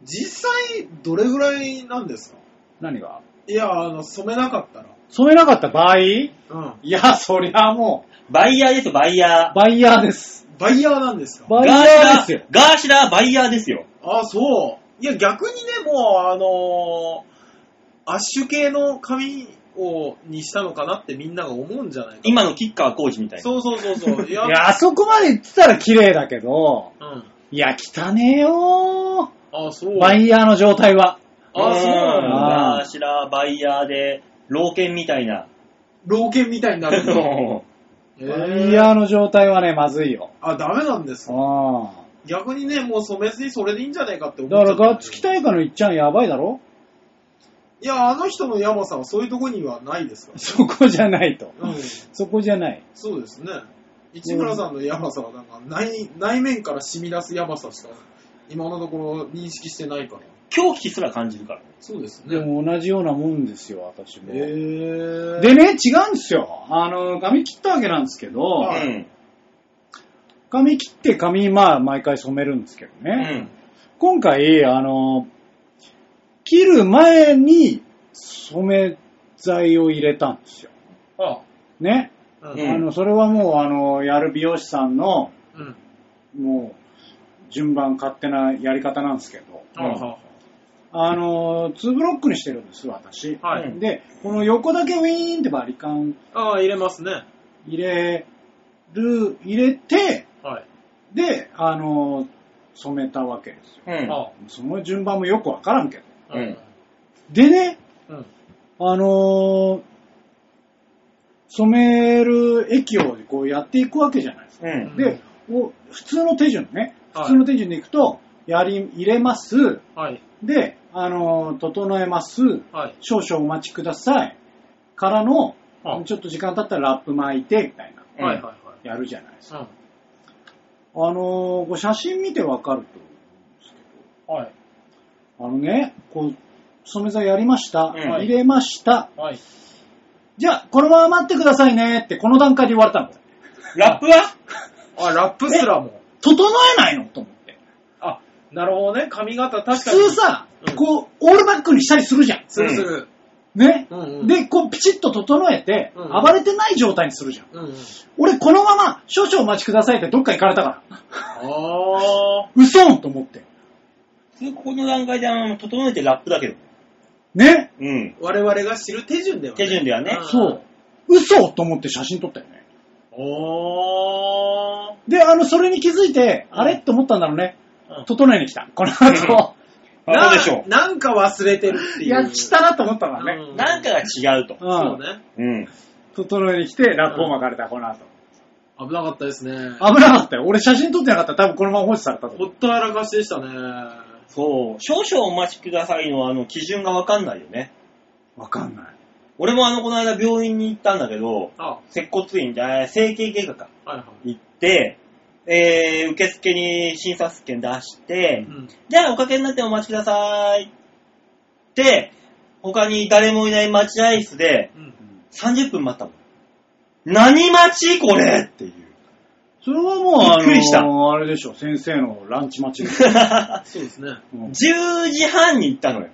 実際、どれぐらいなんですか？何が？いや、あの、染めなかったら。染めなかった場合？いうん。や、そりゃもバイヤーですよ、バイヤう、バイヤーです。バイヤーなんですか？ー。バイヤガーですよー。、ガーシラーバイヤーですよ。あ、そう。いや、逆にね、もう、あのーアッシュ系の髪を、にしたのかなってみんなが思うんじゃないかな。今のキッカーコーチみたいな。そうそうそうそう。いや、いや、あそこまで言ってたら綺麗だけど、うん。いや、汚ねえよあ、そう。ー。バイヤーの状態は。あ、そうなんだ。あガーシラーバイヤーで、老犬みたいな。老犬みたいになるの。え バイヤーの状態はね、まずいよ。あ、ダメなんですか？あ逆にね、もう染めずにそれでいいんじゃないかってあ。思っちゃっただから、ガッツキ大会のいっちゃんやばいだろ？いや、あの人の山さんはそういうとこにはないですから。そこじゃないと。うん。そこじゃない。そうですね。市村さんの山さはなんか内内面から染み出す山さしか今のところ認識してないから。狂気すら感じるから。そうですね。でも同じようなもんですよ、私も。へー。でね、違うんですよ。あの、髪切ったわけなんですけど、はいうん。髪切って髪、まあ、毎回染めるんですけどうね。ん。今回、あの、切る前に染め剤を入れたんですよ。あね。うんうんあの、それはもう、あの、やる美容師さんの、うん。もう、順番勝手なやり方なんですけど、あはあの、2ブロックにしてるんです、私。はいうんで、この横だけウィーンってバリカンああ、入れますね。入れる、入れて、あの、染めたわけですよ。うん。あその順番もよくわからんけど。うんでね、うん。あのー染める液をこうやっていくわけじゃないですか。うん。で、お普通の手順ね、はい普通の手順でいくと、やり、入れます。はい。で、あのー整えます。はい。少々お待ちください。からの、あちょっと時間経ったらラップ巻いて、みたいな、うんはいはいはい。やるじゃないですか。うん。あのー写真見てわかると思うんですけはい。ど、あのね、こう、染め剤やりました。うん入れました。はい。じゃあ、このまま待ってくださいねって、この段階で言われたの。ラップは？あ、ラップすらも。整えないのと思って。あ、なるほどね。髪型確普かに。通さ、うんこう、オールバックにしたりするじゃん。するする。ね。うんうん。で、こう、ピチッと整えて、うん暴れてない状態にするじゃん。うんうん。俺、このまま、少々お待ちくださいってどっか行かれたから。あ嘘と思って。普通ここの段階であの、整えてラップだけど。ね。うん。ー。我々が知る手順ではね。手順ではねんそう。嘘と思って写真撮ったよね。おー。で、あの、それに気づいて、うんあれ？って思ったんだろうねうん。整えに来た。この後。あそうでしょななんか忘れてるっていう。やっちたなと思ったからね。うんなんかが違うと。う。そうんね。うん。整えに来て、ラップを巻かれた、この後。危なかったですね。危なかったよ。俺写真撮ってなかったら多分このまま放置されたと思う。ほったらかしでしたね。そう。少々お待ちくださいのあの基準がわかんないよね。わかんない。俺もあの、この間病院に行ったんだけど、あ、接骨院、あ整形外科か。はいはい。行って、えー、受付に診察券出して、うん。じゃあおかけになってお待ちください。って、他に誰もいない待合室でうん。30分待ったもん。何待ちこれっていう。それはもう、あびっくりしたの、あれでしょ、先生のランチ待ちで。そうですね。うん10時半に行ったのよ。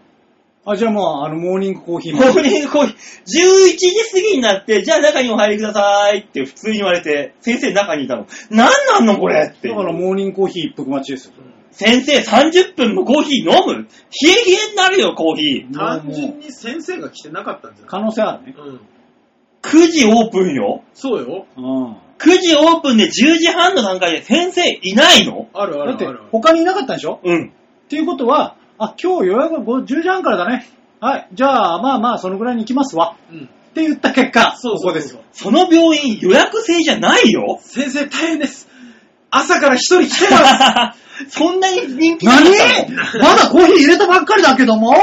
あ、じゃあもう、あの、モーニングコーヒーモーニングコーヒー、11時過ぎになって、じゃあ中にお入りくださいって普通に言われて、先生中にいたの。何なんのこれって。だからモーニングコーヒー一服待ちですよ。先生30分もコーヒー飲む？冷え冷えになるよ、コーヒー。単純に先生が来てなかったんじゃない？可能性あるね。うん。9時オープンよ。そうよ。うん。9時オープンで10時半の段階で先生いないの？あるあだってるある。、他にいなかったんでしょ？うん。っていうことは、あ、今日予約が5 10時半からだね。はい。じゃあ、まあまあ、そのぐらいに行きますわ。うん。って言った結果、そうそうそうここですよ。その病院予約制じゃないよ？先生大変です。朝から一人来てます。そんなに人気な何？まだコーヒー入れたばっかりだけども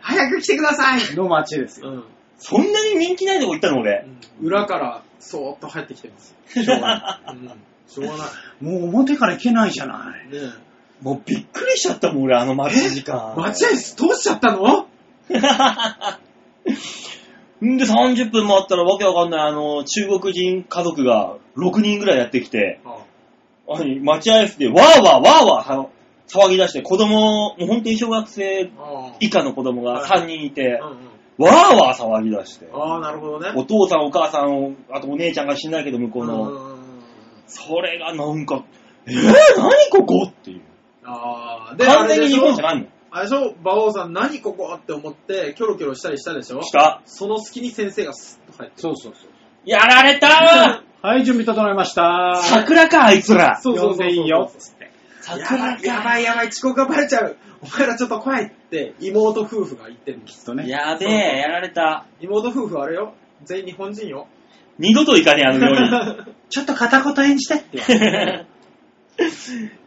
早く来てください。の待ちですよ。うん。そんなに人気ないとこ行ったの俺。裏からそーっと入ってきてます。しょうがない。うん。しょうがない。もう表から行けないじゃない。ねもうびっくりしちゃったもん俺、あの待ち時え。間。待合室通しちゃったの？んで30分もあったらわけわかんない、あの、中国人家族が6人ぐらいやってきて、ああ待合室でわーわーわーわー騒ぎ出して、子供、もう本当に小学生あ。以下の子供が3人いて。わーわー騒ぎ出して、ああ、なるほどね。お父さんお母さん、あとお姉ちゃんが死んないけど向こうの、うんそれがなんか、えー、何ここ？っていう。ああ。で、完全に日本じゃない。ん。あれでしょ？馬王さん、何ここって思って、キョロキョロしたりしたでしょ？した。その隙に先生がスッと入って。そうそうそう。やられたはい、準備整いました。ー桜か、あいつら。そうそうそうそう呼んでいいよ。つって。や桜か。ばい、やばい、やばい、遅刻がバレちゃう。お前らちょっと来いって、妹夫婦が言ってるんです。きっとね。やべえ、やられた。妹夫婦あれよ？全員日本人よ。二度と行かねえ、あの病院。ちょっと片言演じてって言われて。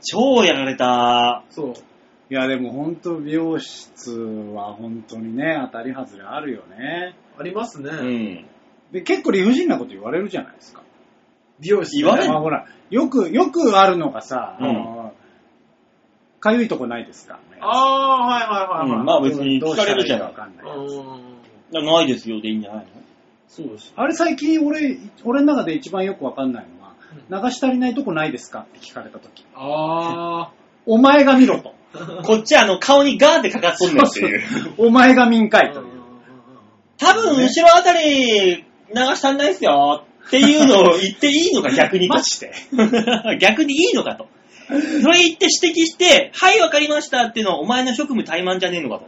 超やられた。そう。いや、でも本当美容室は本当にね、当たり外れあるよね。ありますね。うん。で、結構理不尽なこと言われるじゃないですか。美容師、言われるまあほら、よく、よくあるのがさ、うんあの、かゆいとこないですかああ、はいはいはいはい。うんまあ別に聞かれるじゃないどうしたらいいかわかんない。うん。ないですよでいいんじゃないのそうです。あれ最近俺、俺の中で一番よくわかんないのは、流し足りないとこないですか？って聞かれたとき。あお前が見ろと。こっちはあの顔にガーってかかっとんねんっていう。お前が見んかいあ。という。多分、後ろあたり流したんないっすよっていうのを言っていいのか逆にと。マジで？逆にいいのかと。それ言って指摘して、はい、わかりましたっていうのはお前の職務怠慢じゃねえのかと。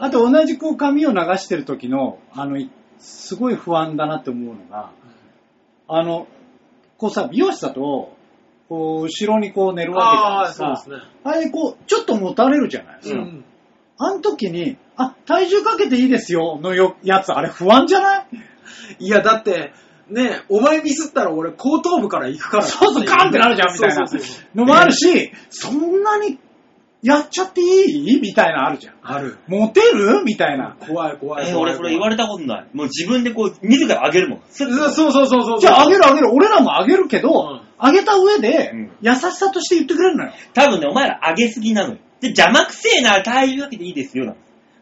ああと同じこう髪を流してる時の、あの、いすごい不安だなって思うのが、あの、こうさ、美容室だと、こう、後ろにこう寝るわけじゃないですか。そうですね。あれこう、ちょっと持たれるじゃないですか。うん。あの時に、あ、体重かけていいですよのよやつ、あれ不安じゃない？いや、だって、ねお前ミスったら俺後頭部から行くから。そうそう、カンってなるじゃん、みたいなのもあるし、そんなにやっちゃっていい？みたいなのあるじゃん。ある。モテる？みたいな。怖い怖い怖い。えー俺それ言われたことない。もう自分でこう、自ら上げるもん。そうそうそうそう。じゃああげるあげる。俺らもあげるけど、うんあげた上で、うん優しさとして言ってくれるのよ。多分ね、お前ら上げすぎなのよ。で、邪魔くせえな、体重かけていいですよ、なの。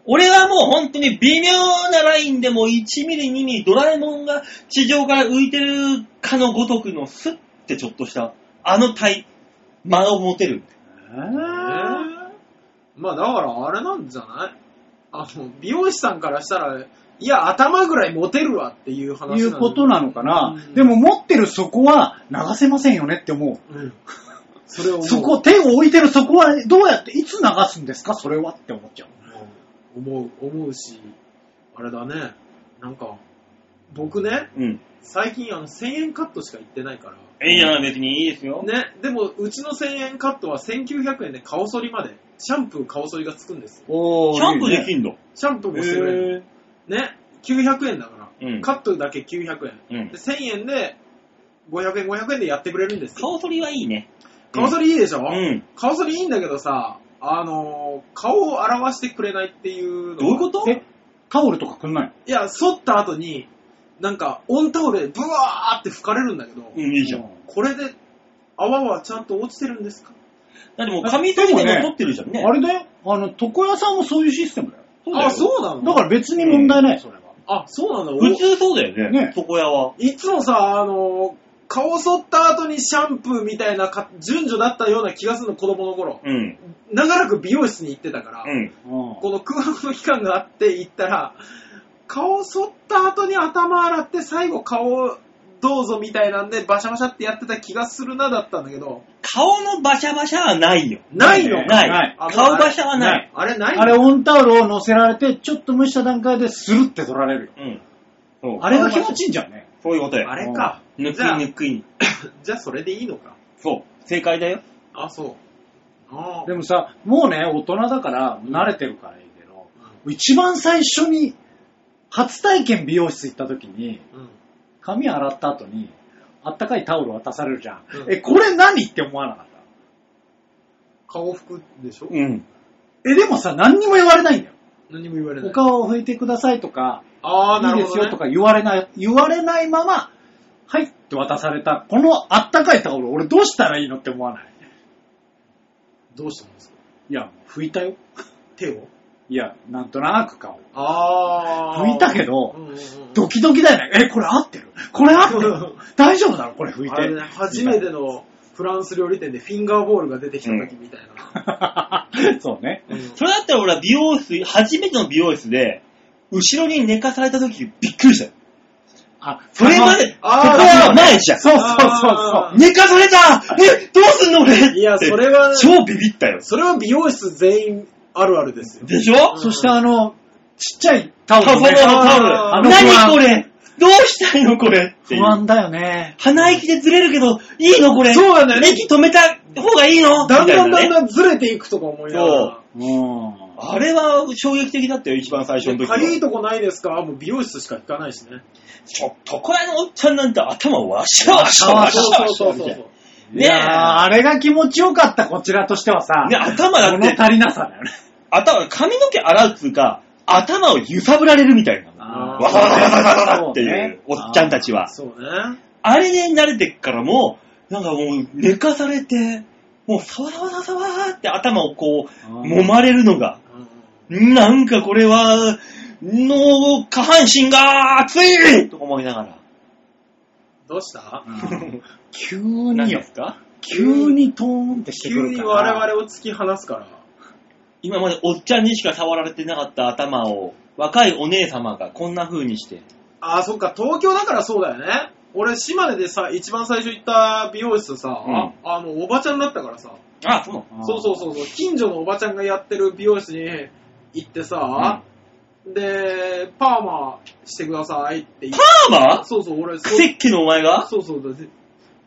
俺はもう本当に微妙なラインでも1ミリ2ミリドラえもんが地上から浮いてるかのごとくのスッてちょっとした、あの体、間を持てる。えーまあだからあれなんじゃない？あの、美容師さんからしたら、いや、頭ぐらいモテるわっていう話い？うことなのかな、うん。でも持ってるそこは流せませんよねって思う。うん。それをそこ、手を置いてるそこはどうやって、いつ流すんですか？それはって思っちゃう。思う、思うし、あれだね、なんか、僕ね、うん。最近あの1000円カットしか行ってないから、いいじゃない、別にいいですよ。ね、でもうちの1000円カットは1900円で顔剃りまで、シャンプー顔剃りがつくんですよ。おキャンプできんの？シャンプーもしてくれる。ね、900円だから、うんカットだけ900円。うんで、1000円で500円500円でやってくれるんですよ。顔剃りはいいね。顔剃りいいでしょ、うん。顔剃りいいんだけどさ、あのー顔を表してくれないっていうのがどういうこと？え、タオルとかくんない？のいや、剃った後に、なんか、オンタオルでブワーって拭かれるんだけど、うん、いいじゃん。これで泡はちゃんと落ちてるんですか？だってもう髪剃りで残ってるじゃんね。あれだよ。あの、床屋さんもそういうシステムだよ。そうだよあ、そうなの？だから別に問題ない、それは。あ、そうなんだ。普通そうだよねね、床屋は。いつもさ、あのー顔剃った後にシャンプーみたいなか順序だったような気がするの、子供の頃。うん。長らく美容室に行ってたから、うん。うんこの空白の期間があって行ったら、顔剃った後に頭洗って最後顔どうぞみたいなんでバシャバシャってやってた気がするなだったんだけど、顔のバシャバシャはないよ。ないの？ない。ない顔バシャはなないい。あれないあれ、オンタオルを乗せられて、ちょっと蒸した段階でスルって取られるよ。うん。そうあれが気持ちいいんじゃんね。そういうことよ。あれか。ぬっくじゃあいぬっくい。じゃあそれでいいのか。そう。正解だよ。あ、そう。あでもさ、もうね、大人だから慣れてるからいいけど、一番最初に、初体験美容室行った時に、うん。髪洗った後に、あったかいタオル渡されるじゃん。うんえ、これ何って思わなかっ顔拭くでしょ？うん。た。え、でもさ、何にも言われないんだよ。何も言われない。お顔を拭いてくださいとか、あー、ないるほど、ね。いですよとか言われない、言われないまま、はいって渡された、このあったかいタオル、俺どうしたらいいのって思わない？どうしたんですか？いや、拭いたよ。手を？いや、なんとなく顔。あー。拭いたけどうんうんうんドキドキだよね。え、これ合ってる？これ合ってる？大丈夫なのこれ拭いて。あれね、初めてのフランス料理店でフィンガーボールが出てきた時みたいな。そうね。うんそれだったら俺は美容室、初めての美容室で、後ろに寝かされた時びっくりしたよ。あ、それまで、ここあーは前じゃん。そうそうそうあそう。寝かされたえ、どうすんの俺いや、それは、超ビビったよ。それは美容室全員あるあるですよ。でしょ？そしてあの、ちっちゃいタオル、タオル、ね。タオル。何これ？どうしたいのこれ？不安だよね。鼻息でずれるけど、いいのこれ？そうなんだよね息止めた方がいいの？だんだんだんだんずれていくとか思いながら。うん。あれは衝撃的だったよ、一番最初の時は。かゆいとこないですか？もう美容室しか行かないしね。ちょっと、これのおっちゃんなんて頭わしゃわしゃわしゃわしゃそうそうそうそう。ねいやーあれが気持ちよかった、こちらとしてはさ。ね、頭だって、物足りなさだよね。頭、髪の毛洗うっつうか、頭を揺さぶられるみたいな。あーわさわさわさわさっていそうおっちゃんたちは。そうね。あれで慣れてっからもう、なんかもう寝かされて、もうサワサワサワサって頭をこう、うん揉まれるのが、なんかこれは、の、下半身が熱いとか思いながら。どうした？うん 急によ何で。すか？急にトーンってしてく急るから。に我々を突き放すから。今までおっちゃんにしか触られてなかった頭を、若いお姉様がこんな風にして。あー、そっか、東京だからそうだよね。俺、島根でさ、一番最初行った美容室さ、うんあの、おばちゃんだったからさ、あ、そうなの？あーそうそうそうそう、近所のおばちゃんがやってる美容室に行ってさ、で、パーマしてくださいって言って。パーマ？そうそう、俺、そクセッケのお前が？そうそうだって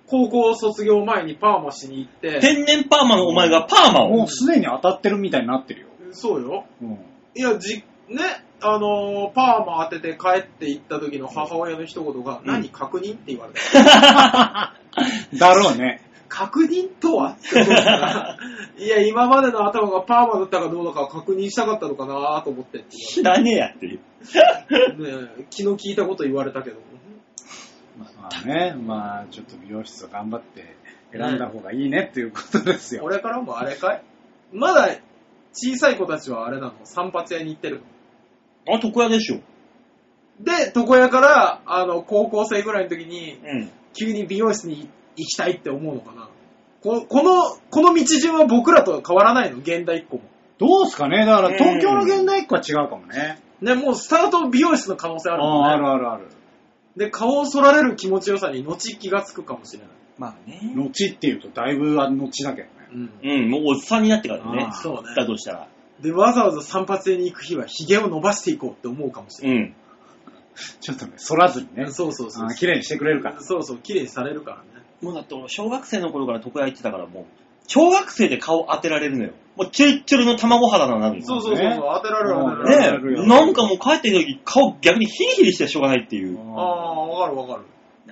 高校卒業前にパーマしに行って、天然パーマのお前がパーマを？もうすでに当たってるみたいになってるよ。そうよ。うんいや、じ、ね、あのーパーマ当てて帰って行った時の母親の一言が、うん何確認？って言われた。だろうね。確認とはいや、今までの頭がパーマだったかどうだか確認したかったのかなと思って知らねえやっていう。気の利いたこと言われたけど。まあね、まあちょっと美容室を頑張って選んだ方がいいねっていうことですよ。これからもあれかい？まだ小さい子たちはあれなの？散髪屋に行ってるの？あ、床屋でしょ。で、床屋から、あの、高校生ぐらいの時に、うん。急に美容室に行きたいって思うのかな？ここの、この道順は僕らとは変わらないの？現代っ子も。どうすかね？だから東京の現代っ子は違うかもね。ね、もうスタート美容室の可能性あるもんね。あるあるある。で、顔を剃られる気持ちよさに後気がつくかもしれない。まあね。後っていうとだいぶあ後だけどね。うん。うん、もうおっさんになってからねあ。そうね。だとしたら。で、わざわざ散髪屋に行く日は髭を伸ばしていこうって思うかもしれない。うん。ちょっとね、反らずにね。そうそうそうあー綺麗にしてくれるから。そうそう、綺麗にされるからね。もうだって俺小学生の頃から床屋行ってたからもう、小学生で顔当てられるのよ。もうチュルッチュルの卵肌なのに。そうそうそうそう、ね当てられる当てられる。ねえ、なんかもう帰ってきた時顔逆にヒリヒリしてしょうがないっていう。ああ、わかるわかる。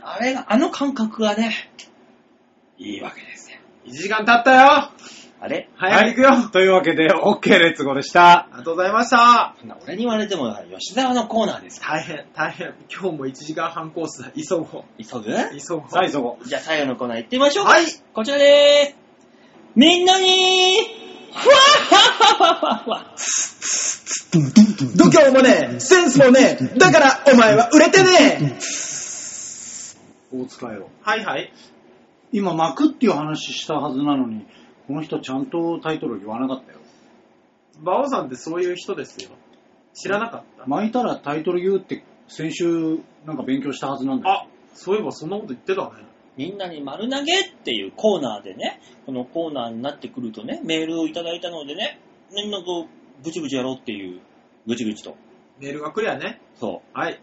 あれが、あの感覚がね、いいわけですよ。1時間経ったよあれ？早く行くよ、というわけで、OK レッツゴーでした。ありがとうございましたそんな俺に言われても、吉沢のコーナーですか大変、大変。今日も1時間半コースだ。急ごう。急ぐ？急ごう。最後。じゃあ最後のコーナー行ってみましょうか。はいこちらでーす。みんなにふわっはっはっはっは度胸もねえ、センスもねえ、だからお前は売れてね大塚よ。はいはい。今、巻くっていう話したはずなのに、この人ちゃんとタイトル言わなかったよ。馬王さんってそういう人ですよ。知らなかった。巻いたらタイトル言うって、先週なんか勉強したはずなんだよ。あ、そういえばそんなこと言ってたね。みんなに丸投げっていうコーナーでね、このコーナーになってくるとね、メールをいただいたのでね、みんなこう、ぐちぐちやろうっていう、ぐちぐちと。メールが来りゃね。そはい。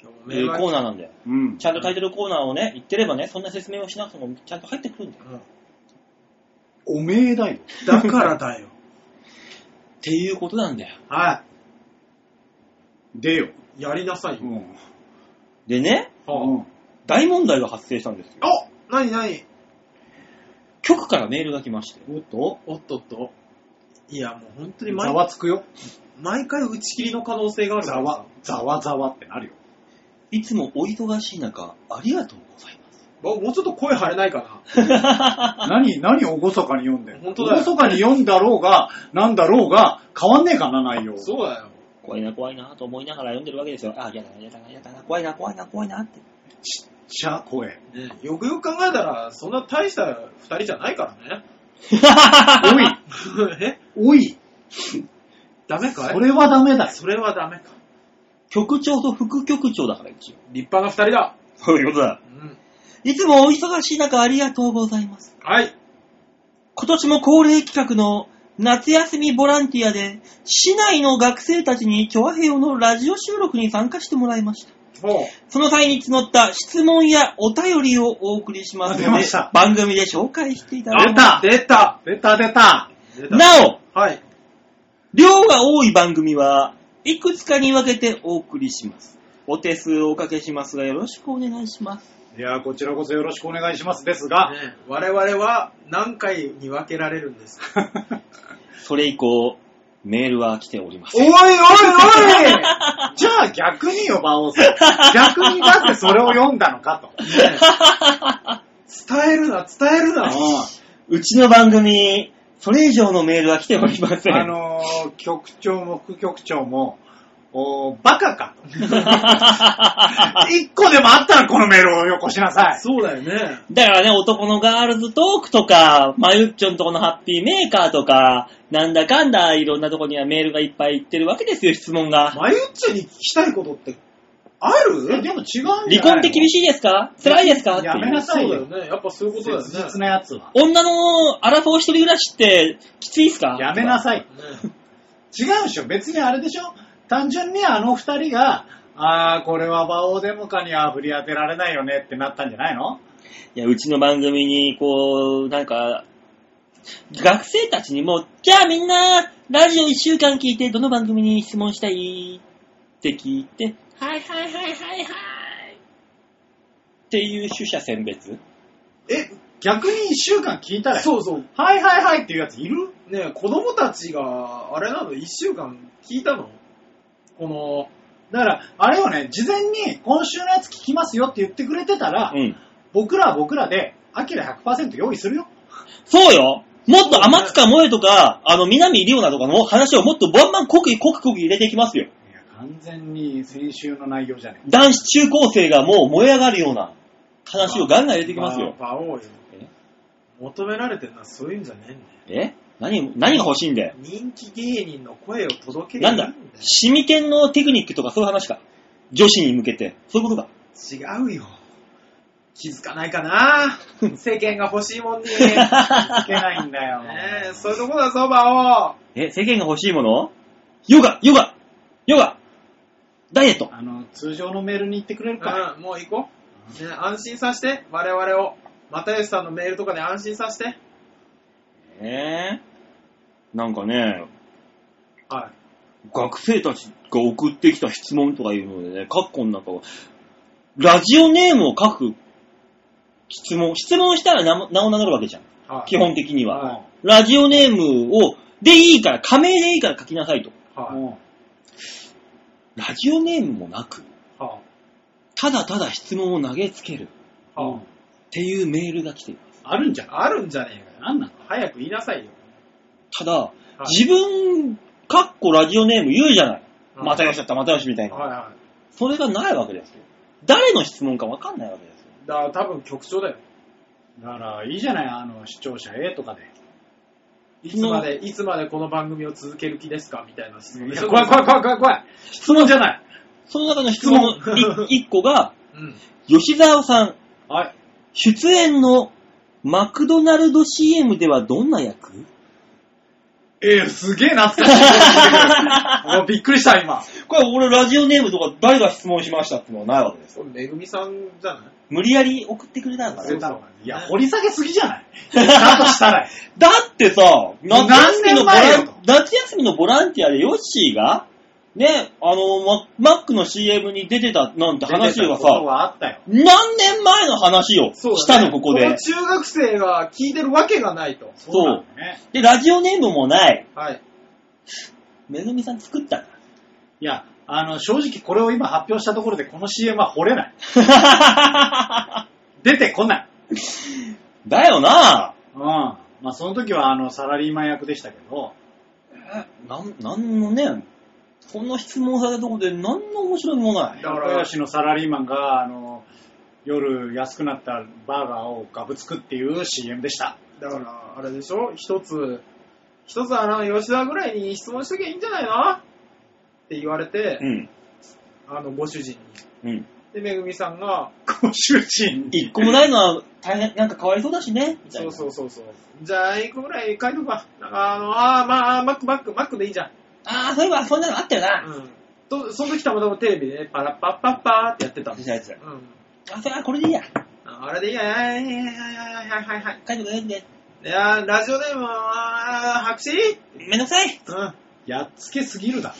今日もう。いうメールがコーナーなんだよ。うん。ちゃんとタイトルコーナーをね、言ってればね、そんな説明をしなくてもちゃんと入ってくるんだよ。うんおめえだよ。だからだよ。っていうことなんだよ。はでよ。い。やりなさいうよ。ん。でね、はうん大問題が発生したんですよ。あ、なになに？局からメールが来まして。おっとおっとっと。いや、もう本当にざ毎わつくよ。毎回打ち切りの可能性があるからざわ、ざわざわってなるよ。いつもお忙しい中、ありがとうございます。もうちょっと声張れないかな。何、何をごそかに読んでんの？本当だよごそかに読んだろうが、なんだろうが、変わんねえかな、内容。そうだよ。怖いな怖いなと思いながら読んでるわけですよ。あ、やだなやだなやだな、怖いな怖いな怖いなって。ちっちゃ声。ね、よくよく考えたら、そんな大した二人じゃないからね。おい、え？おい、ダメかい？それはダメだよ。それはダメか。局長と副局長だから一応。立派な二人だ。そういうことだ。うん。いつもお忙しい中ありがとうございます。はい。今年も恒例企画の夏休みボランティアで、市内の学生たちにチョアヘヨのラジオ収録に参加してもらいました。ほう。その際に募った質問やお便りをお送りしますのました、番組で紹介していただき出ます。た出た出た出た出たなお、はい。量が多い番組はいくつかに分けてお送りします。お手数をおかけしますがよろしくお願いします。いや、こちらこそよろしくお願いします。ですが、ね、我々は何回に分けられるんですか？それ以降、メールは来ておりません。おいおいおい じゃあ逆によ、馬王さん。逆にだってそれを読んだのかと。ね伝えるな、伝えるな。うちの番組、それ以上のメールは来ておりません。あのー、局長も副局長も、おバカかと。一個でもあったらこのメールをよこしなさい。そうだよね。だからね、男のガールズトークとか、まゆっちょんとこのハッピーメーカーとか、なんだかんだいろんなとこにはメールがいっぱい行ってるわけですよ、質問が。まゆっちょに聞きたいことってある？え、でも違うんじゃない離婚って厳しいですか？辛いですか？やめなさいよそうだよね。やっぱそういうことだよね。切実なやつは。女のアラフォー一人暮らしってきついっすか？やめなさい。ね 違うでしょ別にあれでしょ単純にあの二人が、あー、これは馬王デモカには振り当てられないよねってなったんじゃないの？いや、うちの番組に、こう、なんか、学生たちにも、じゃあみんな、ラジオ一週間聞いて、どの番組に質問したいって聞いて、はいはいはいはいはい。っていう取捨選別？え、逆に一週間聞いたら、そうそう。はいはいはいっていうやついる？ねえ子供たちが、あれなの、一週間聞いたの？この、だから、あれをね、事前に今週のやつ聞きますよって言ってくれてたら、うん。僕らは僕らで、アキラ100%用意するよ。そうよもっと天塚萌えとか、あの、南里央奈とかの話をもっとバンバン濃く濃く濃く入れていきますよ。いや、完全に先週の内容じゃね男子中高生がもう燃え上がるような話をガンガン入れていきますよ。馬王よえ？求められてるのはそういうんじゃねえんだよ。え？何、何が欲しいんだよ。人気芸人の声を届けるなんだシミケンのテクニックとかそういう話か。女子に向けて。そういうことか。違うよ。気づかないかな 世間が欲しいもんに。ねいけないんだよ。え、そういうとこだぞ、馬王。え、世間が欲しいもの？ヨガ、ヨガ、ヨガ、ダイエット。あの、通常のメールに言ってくれるか。うん、もう行こう。ね、安心させて、我々を。又吉さんのメールとかで安心させて。えー、なんかね、はい。学生たちが送ってきた質問とかいうのでね、カッコの中を、ラジオネームを書く質問。質問したら名も名を名乗るわけじゃん。はい基本的には。はラジオネームを、でいいから、仮名でいいから書きなさいと。はうんラジオネームもなく、い。はただただ質問を投げつけるい。はっていうメールが来ています。あるんじゃん。あるんじゃねえかよ。なんなの早く言いなさいよ。ただ、はい自分、かっこラジオネーム言うじゃない。うんまたよしだった、またよしみたいな。はいはそれがないわけですよ。誰の質問かわかんないわけですよ。い。だから多分局長だよ。だから、いいじゃない、あの、視聴者 A とかで。いつまで、いつまでこの番組を続ける気ですかみたいな質問い怖い怖い怖い怖い怖い。質問じゃない。その中の質問の一個が、うん。吉沢さん、はい。出演のマクドナルド CM ではどんな役？えー、すげえ懐かしい。もうびっくりした、今。これ俺ラジオネームとか誰が質問しましたってのはないわけですよ。これ、めぐみさんじゃない？無理やり送ってくれたのかな。そうそういや、掘り下げすぎじゃない？だとしたら。だってさ、夏休みのボラン何年前よ。夏休みのボランティアでヨッシーが、ね、あの、ママックの CM に出てたなんて話が出てたことさ、はあったよ。何年前の話をそうだねしたの、ここでの。中学生が聞いてるわけがないと。そうなんだね。で、ラジオネームもない。はい。めぐみさん作ったんだ。いや、あの、正直これを今発表したところでこの CM は掘れない。出てこない。だよなうん。まあ、その時はあの、サラリーマン役でしたけど、なん、なんのね、こんな質問されたところで何の面白みもない。だから仲良しのサラリーマンが、あの、夜安くなったバーガーをガブつくっていう CM でした。だから、あれでしょ？一つ、一つあの、吉田ぐらいに質問しときゃいいんじゃないの？って言われて、うん。あの、ご主人に。うん。で、めぐみさんが、ご主人に。一個もないのは大変、なんかかわいそうだしね。みたいそうなそうそうそう。じゃあ、一個ぐらい書いとくわ。あの、あーまあ、マック、マック、マックでいいじゃん。ああ、そういえばそんなのあったよな。うん。と、その時たまたまテレビでね、パラッパッパッパーってやってたの。私のやつ。うん。あ、それはこれでいいや。ああれでいいや、はいはいはいはいはいはいはい。書いてくれるんで。いやー、ラジオネームは、白紙めんどくさい。うん。やっつけすぎるだ。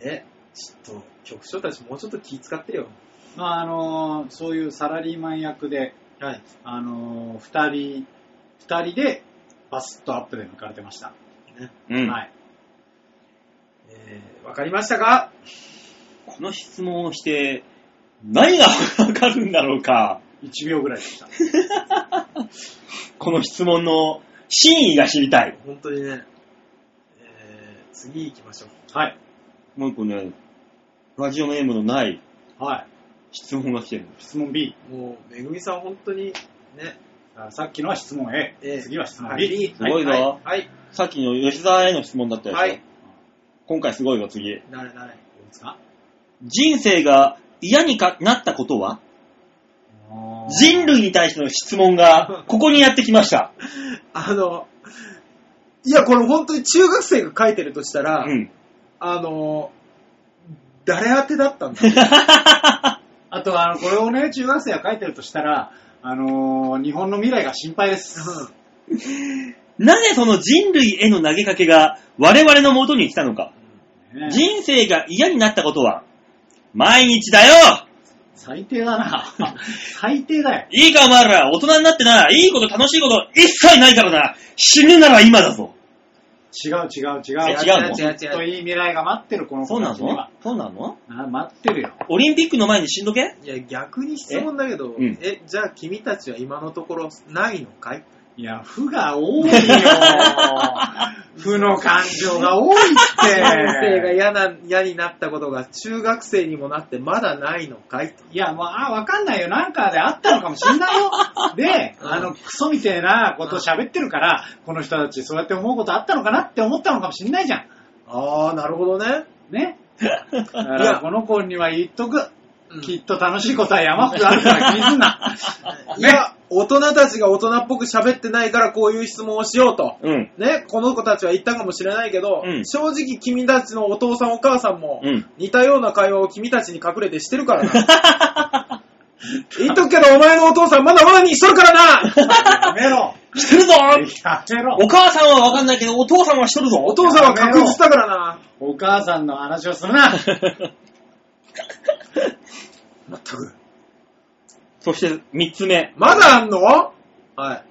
え、ちょっと、局長たちもうちょっと気使ってよ。まあ、あの、そういうサラリーマン役で、はい。あの、二人、二人でバスッとアップで抜かれてました。うん。はい。えー、わかりましたか？この質問をして、何がわかるんだろうか？1秒ぐらいでした。この質問の真意が知りたい。本当にね。えー、次行きましょう。はい。もう一個ね、ラジオネームのないはい。質問が来てる。質問 B。もう、めぐみさん本当に、ね。あさっきのは質問 A。A 次は質問は B。いすごいぞはい。はい。さっきの吉沢への質問だったでしょ。はい。今回すごいぞ、次。なれなれ。どうですか？人生が嫌にかなったことは？人類に対しての質問が、ここにやってきました。あの、いや、これ本当に中学生が書いてるとしたら、うん。あの、誰宛てだったんだ？あと、あの、これをね、中学生が書いてるとしたら、あのー日本の未来が心配です。なぜその人類への投げかけが我々の元に来たのか。ね人生が嫌になったことは、毎日だよ最低だな。最低だよ。いいかお前ら、大人になってな、いいこと楽しいこと一切ないからな、死ぬなら今だぞ。違う違う違う。え違うの？違う違うきっといい未来が待ってる、このそうなの子たちには。そうなの？あ待ってるよ。オリンピックの前に死んどけ？いや、逆に質問だけど、えうんえ、じゃあ君たちは今のところないのかい？いや、負が多いよ。負の感情が多いっ人生がて。嫌な、嫌になったことが中学生にもなってまだないのかいと。いや、もう、あ、わかんないよ。なんかであったのかもしんないよ。で、うんあの、クソみてえなことを喋ってるから、この人たちそうやって思うことあったのかなって思ったのかもしんないじゃん。あー、なるほどね。ね。だから、この子には言っとく。うんきっと楽しいことは山ほどあるから気にすんな。いや、大人たちが大人っぽく喋ってないからこういう質問をしようと。うん。ね、この子たちは言ったかもしれないけど、うん正直君たちのお父さんお母さんも、うん。似たような会話を君たちに隠れてしてるからな。言っとくけど、お前のお父さんまだまだにしとるからなやめろ。してるぞやめろ。お母さんはわかんないけど、お父さんはしとるぞお父さんは確実だからな。お母さんの話をするな。全く。そして3つ目。まだあんの？はい。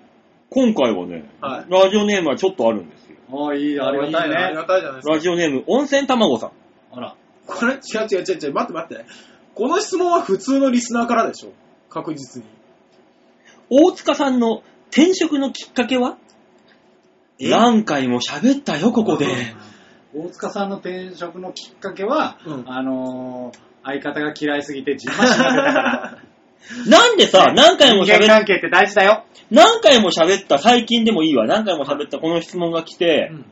今回はね、はいラジオネームはちょっとあるんですよ。ああ、いい、ありがたいありね。がたいじゃないですか。ラジオネーム、温泉卵さん。あら。これ、違う違う違う違う、待って待って。この質問は普通のリスナーからでしょ？確実に。大塚さんの転職のきっかけは？え？何回も喋ったよ、ここで。大塚さんの転職のきっかけは、うんあのー、相方が嫌いすぎて自慢しなかったから。なんでさ、何回も人間喋っ関係って大事だよ。何回も喋った、最近でもいいわ、何回も喋ったこの質問が来てう、ん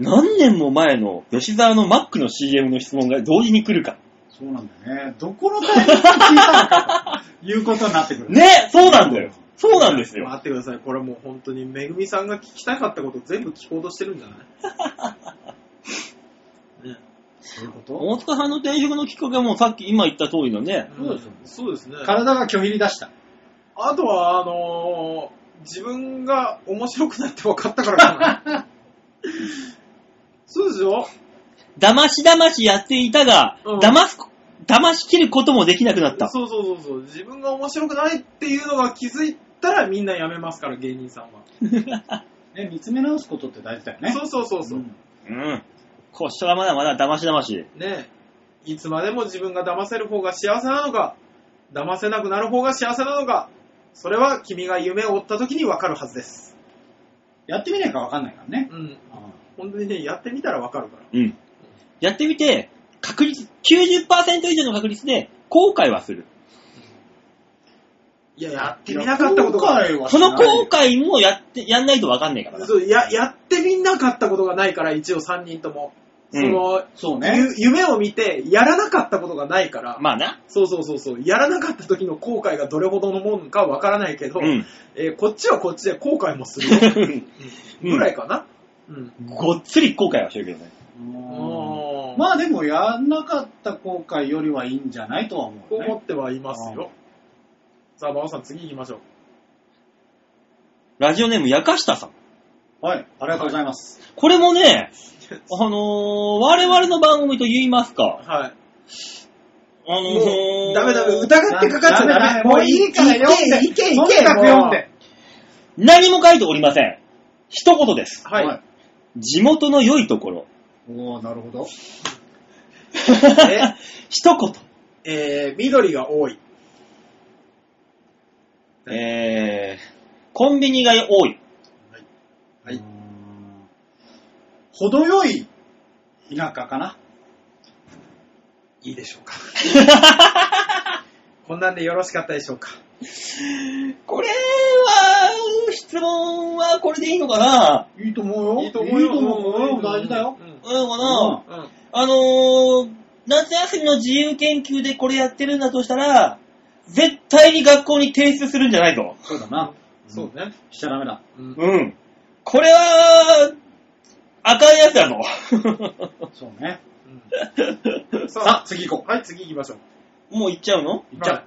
何年も前の吉沢のマックの CM の質問が同時に来るか。そうなんだよね。どこのタイミングで聞いたのかということになってくる。ね、そうなんだよ。そうなんですよ。待ってください。これもう本当に、めぐみさんが聞きたかったこと全部聞こうとしてるんじゃない？ね。そういうこと？大塚さんの転職のきっかけはもうさっき今言った通りのね、そうですよそうですね。体が拒否り出した。あとは、あのー自分が面白くなって分かったからかな。そうでしょ騙し騙しやっていたが、うん騙す、騙し切ることもできなくなった。そうそうそうそう。自分が面白くないっていうのが気づいたらみんな辞めますから、芸人さんは。ね、見つめ直すことって大事だよね。そうそうそうそう。んうん。こっちはまだまだ騙し騙し。ねいつまでも自分が騙せる方が幸せなのか、騙せなくなる方が幸せなのか、それは君が夢を追った時に分かるはずです。やってみないかわかんないからね。うん。本当にね、やってみたら分かるから。うん。やってみて、確率、90%以上の確率で後悔はする。いや、やってみなかったことが。ないの後悔もやって、やんないとわかんないからな。そうや、やってみなかったことがないから、一応3人とも。その、そうね。ゆ夢を見て、やらなかったことがないから、まあな。そうそうそうそう、やらなかった時の後悔がどれほどのもんかわからないけど、うん。えーこっちはこっちで後悔もする ぐらいかな。うん。ごっつり後悔はしてるけどね。まあでも、やんなかった後悔よりはいいんじゃないとは思うよね。思ってはいますよ。さあ、馬場さん、次行きましょう。ラジオネーム、やかしたさん。はい、ありがとうございます。これもね、あのー、我々の番組と言いますか、はい。あのもー、う、ダメダメ、疑ってかかっちゃダメ。もういいから読んで。いけいけいけとにかく読んで。何も書いておりません。一言です。はい。。地元の良いところ。おー、なるほど。え、一言。えー、緑が多い。えー、コンビニが多い。はいうーん程よい田舎かな？いいでしょうか。こんなんでよろしかったでしょうか？これは、質問はこれでいいのかな？いいと思うよ。いいと思うよ。いいと思うよ。大事だよ。うん。いいのかな、うん。あのー、夏休みの自由研究でこれやってるんだとしたら、絶対に学校に提出するんじゃないぞ。そうだな。そうね。しちゃダメだ。うん。うん。これは、あかんやつだぞ。そうね。うんささあ、次行こあ、はい、次行きましょう。もう行っちゃうの？う。行っちゃう。は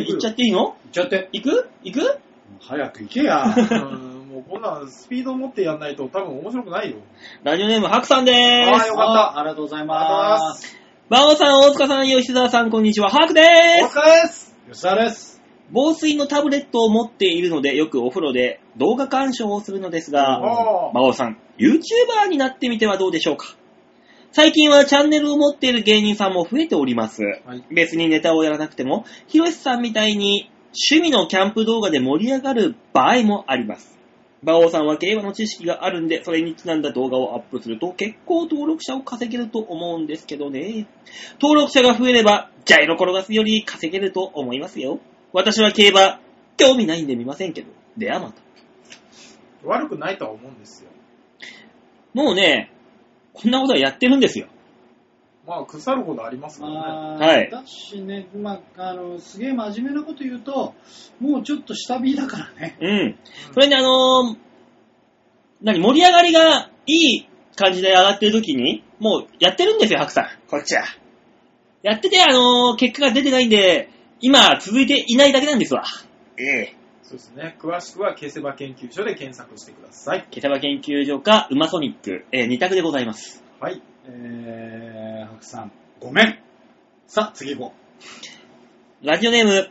い 行っちゃっていいの？行っちゃって。行く？行く？早く行けや。うんもうこんなんスピード持ってやんないと多分面白くないよ。ラジオネーム、ハクさんでーす。はいよかったあありがとうございま。す。バオさん、大塚さん、吉沢さん、こんにちは。ハクでーす。お疲れです。吉沢です。防水のタブレットを持っているので、よくお風呂で動画鑑賞をするのですが、おー馬王さん、YouTuber になってみてはどうでしょうか？最近はチャンネルを持っている芸人さんも増えております。はい別にネタをやらなくても、ヒロシさんみたいに趣味のキャンプ動画で盛り上がる場合もあります。馬王さんは競馬の知識があるんで、それにちなんだ動画をアップすると結構登録者を稼げると思うんですけどね。登録者が増えれば、ジャイロ転がすより稼げると思いますよ。私は競馬、興味ないんで見ませんけど。ではまた。悪くないとは思うんですよ。もうね、こんなことはやってるんですよ。まあ、腐るほどありますからね。まあ、はいだしね、まあ、あの、すげえ真面目なこと言うと、もうちょっと下火だからね。うん。それであのー何、盛り上がりがいい感じで上がってる時に、もうやってるんですよ、白さん。こっちは。やってて、あのー結果が出てないんで、今続いていないだけなんですわ。ええ。そうですね。詳しくは、消せば研究所で検索してください。ケタバ研究所か、ウマソニック、えー、二択でございます。はい。えー、白さん、ごめん。さあ、次行こラジオネーム、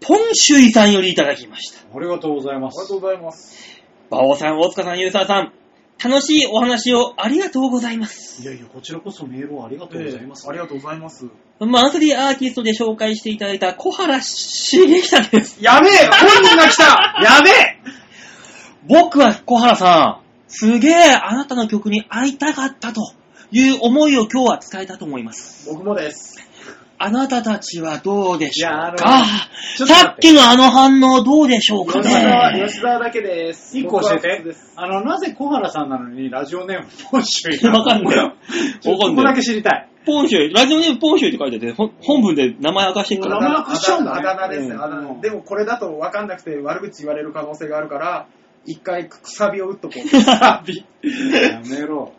ポンシュイさんよりいただきました。ありがとうございますありがと。うございます。バオさん、大塚さん、ユーサーさん、楽しいお話をありがとうございます。いやいや、こちらこそメールをありがとうございます。ありがとうございます。マンスリーアーティストで紹介していただいた小原茂久です。やべえ本人が来たやべえ僕は小原さん、すげえあなたの曲に会いたかったという思いを今日は伝えたと思います。僕もです。あなたたちはどうでしょうか？さっきのあの反応どうでしょうか吉沢、ね吉沢だけです。一個教えて。あの、なぜ小原さんなのにラジオネームポンシュイ？わかんないよ ちょっとここだけ知りたい。ポンシュイ、ラジオネームポンシュイって書いてて、本文で名前明かしてるから。名前明かしちゃうんだねあだ名ですね、うんあだ名。でもこれだと分かんなくて悪口言われる可能性があるから、一回くさびを打っとこう。やめろ。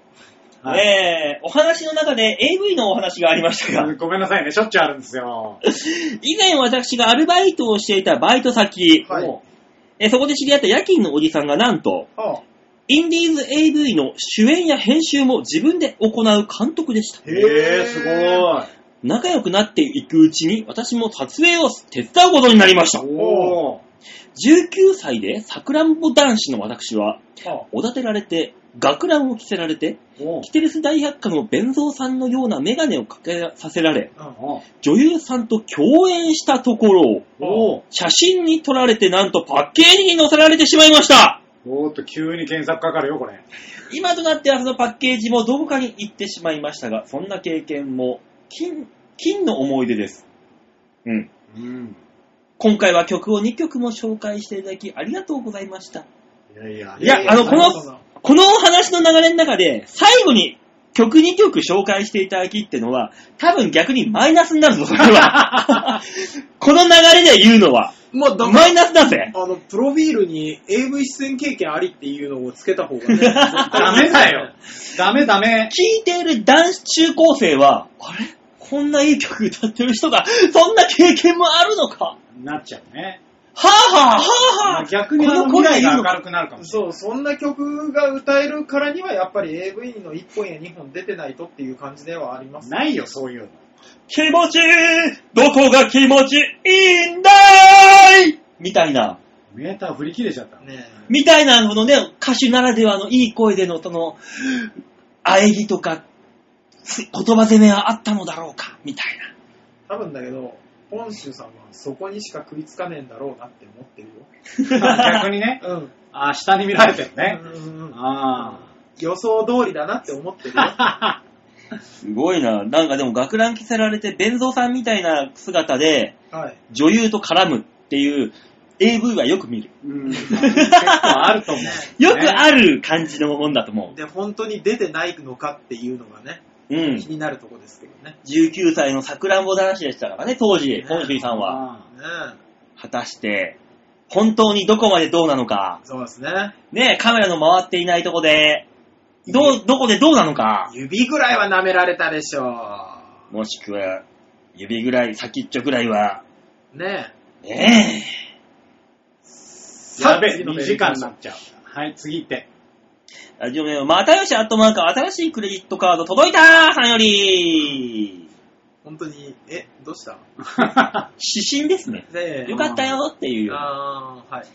はいえー、お話の中で AV のお話がありましたが、ごめんなさいね、しょっちゅうあるんですよ。以前私がアルバイトをしていたバイト先、はいおえーそこで知り合った夜勤のおじさんがなんと、あインディーズ AV の主演や編集も自分で行う監督でした。へえ、すごい。仲良くなっていくうちに私も撮影を手伝うことになりました。おー19歳でさくらんぼ男子の私は、あおだてられて、学ランを着せられて、キテレス大百科の弁蔵さんのようなメガネをかけさせられ、うん女優さんと共演したところ写真に撮られてなんとパッケージに載せられてしまいました。おーっと、急に検索かかるよ、これ。今となってはそのパッケージもどこかに行ってしまいましたが、そんな経験も金、金の思い出です。うん。うん。今回は曲を2曲も紹介していただきありがとうございました。いやいやいやあのこのこのお話の流れの中で、最後に曲2曲紹介していただきってのは、多分逆にマイナスになるぞ、それは。この流れで言うのは、まあ、マイナスだぜ。あの、プロフィールに AV 出演経験ありっていうのをつけた方がね。ダメだよ。ダメダメ。聞いている男子中高生は、あれ？こんないい曲歌ってる人が、そんな経験もあるのか？なっちゃうね。はぁはぁはぁはぁ逆にあのこの声未来が明るくなるかもしれない。そう、そんな曲が歌えるからには、やっぱり AV の1本や2本出てないとっていう感じではあります。ないよ、そういうの。気持ちいいどこが気持ちいいんだーい？みたいな。メーター振り切れちゃった。ねみたいな、このね、歌手ならではのいい声での、その、喘ぎとか、つ言葉攻めはあったのだろうか？みたいな。多分だけど、本州さんはそこにしか食いつかねえんだろうなって思ってるよ。逆にね。うん。あ、下に見られてるね。うんあ予想通りだなって思ってるよ。あ。すごいな。なんかでも学ラン着せられて、弁蔵さんみたいな姿で、はい。女優と絡むっていう AV はよく見る。うん。結構あると思う。よくある感じのもんだと思で、本当に出てないのかっていうのがね、う。うん気。になるとこですけどね。19歳のさくらんぼ男子でしたからね、当時、本州さんは。あね果たして、本当にどこまでどうなのか。えそうですね。ねカメラの回っていないとこで、どう、どこでどうなのか。指ぐらいは舐められたでしょもしくは、指ぐらい、先っちょぐらいは、う。ねねえ。やべえ、次の2メール時間になっちゃう。はい、次行って。え。ラジオネーム、またよしアットマーク、新しいクレジットカード届いたさんより、本当に、え、どうした？指針ですね。よかったよっていう。あー、はい。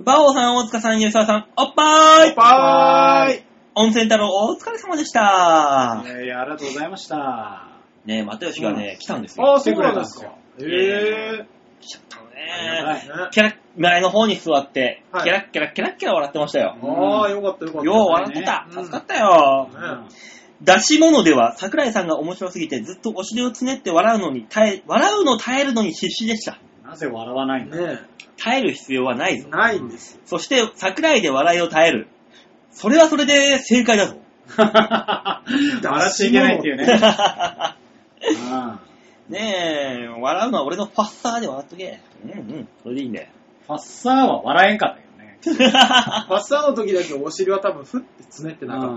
バオさん、大塚さん、ゆうさん、おっぱーいバーイ温泉太郎、お疲れ様でしたい。やいや、ありがとうございました。ねえ、またよしがね、来たんですよ。あー、そうなんですか。来てくえ来ちゃったのはね。ー。ねキャラ、前の方に座って、はいキャラッキャラキャラッキャラ笑ってましたよ。あー、よかったよかった。よう笑ってた。ね助かったよ。ね出し物では、桜井さんが面白すぎて、ずっとお尻をつねって笑うのに耐え、笑うの耐えるのに必死でした。なぜ笑わないんだ？ね耐える必要はないぞ。ないんですよ。そして、桜井で笑いを耐える。それはそれで正解だぞ。笑っちゃいけないっていうね。う んねえ、笑うのは俺のファッサーで笑っとけ。うんうん、それでいいんだよ。ファッサーは笑えんかったよね。ファッサーの時だけお尻は多分ふってつねってなかっ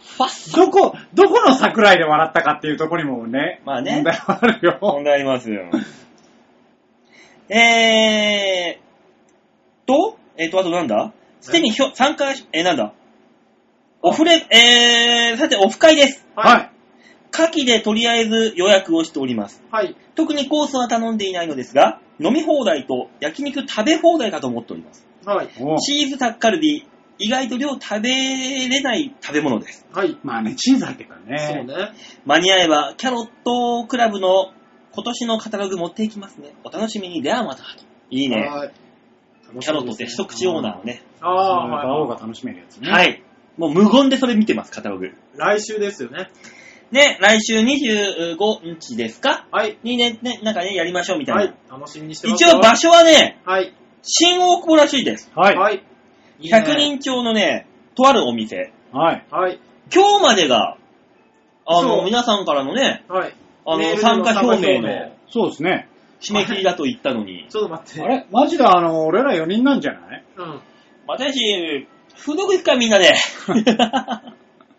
ファッサーどこ、どこの桜井で笑ったかっていうところにもね、まあね問題はあるよ。問題ありますよ。えーと、えーと、あとなんだ？すでにひょ参加し、えーなんだ？オフレ、えー、さて、オフ会です。た。はい。夏季でとりあえず予約をしております。はい。特にコースは頼んでいないのですが、飲み放題と焼肉食べ放題かと思っております。はい。おチーズタッカルビ、意外と量食べれない食べ物です。はい。まあね、チーズ入ってるからね。そうね。間に合えば、キャロットクラブの今年のカタログ持っていきますね。お楽しみに。ではまた。いいね。はい。キャロットって一口オーナーのね。ああ、はい。馬王が楽しめるやつね。。はいい。もう無言でそれ見てます、カタログ。来週ですよね。ね、来週25日ですか？はい。にね、ね、なんかね、やりましょうみたいな。はい。楽しみにしてますよ。一応場所はね、はい。新大久保らしいです。はい。はい。いいね100。人町のね、とあるお店。はい。はい。今日までが、あの、皆さんからのね、はい。あの、メールで参加表明のそうですね。締め切りだと言ったのに。ちょっと待って。あれ？マジであの、俺ら4人なんじゃない？うん。私、フードコ行くかみんなで。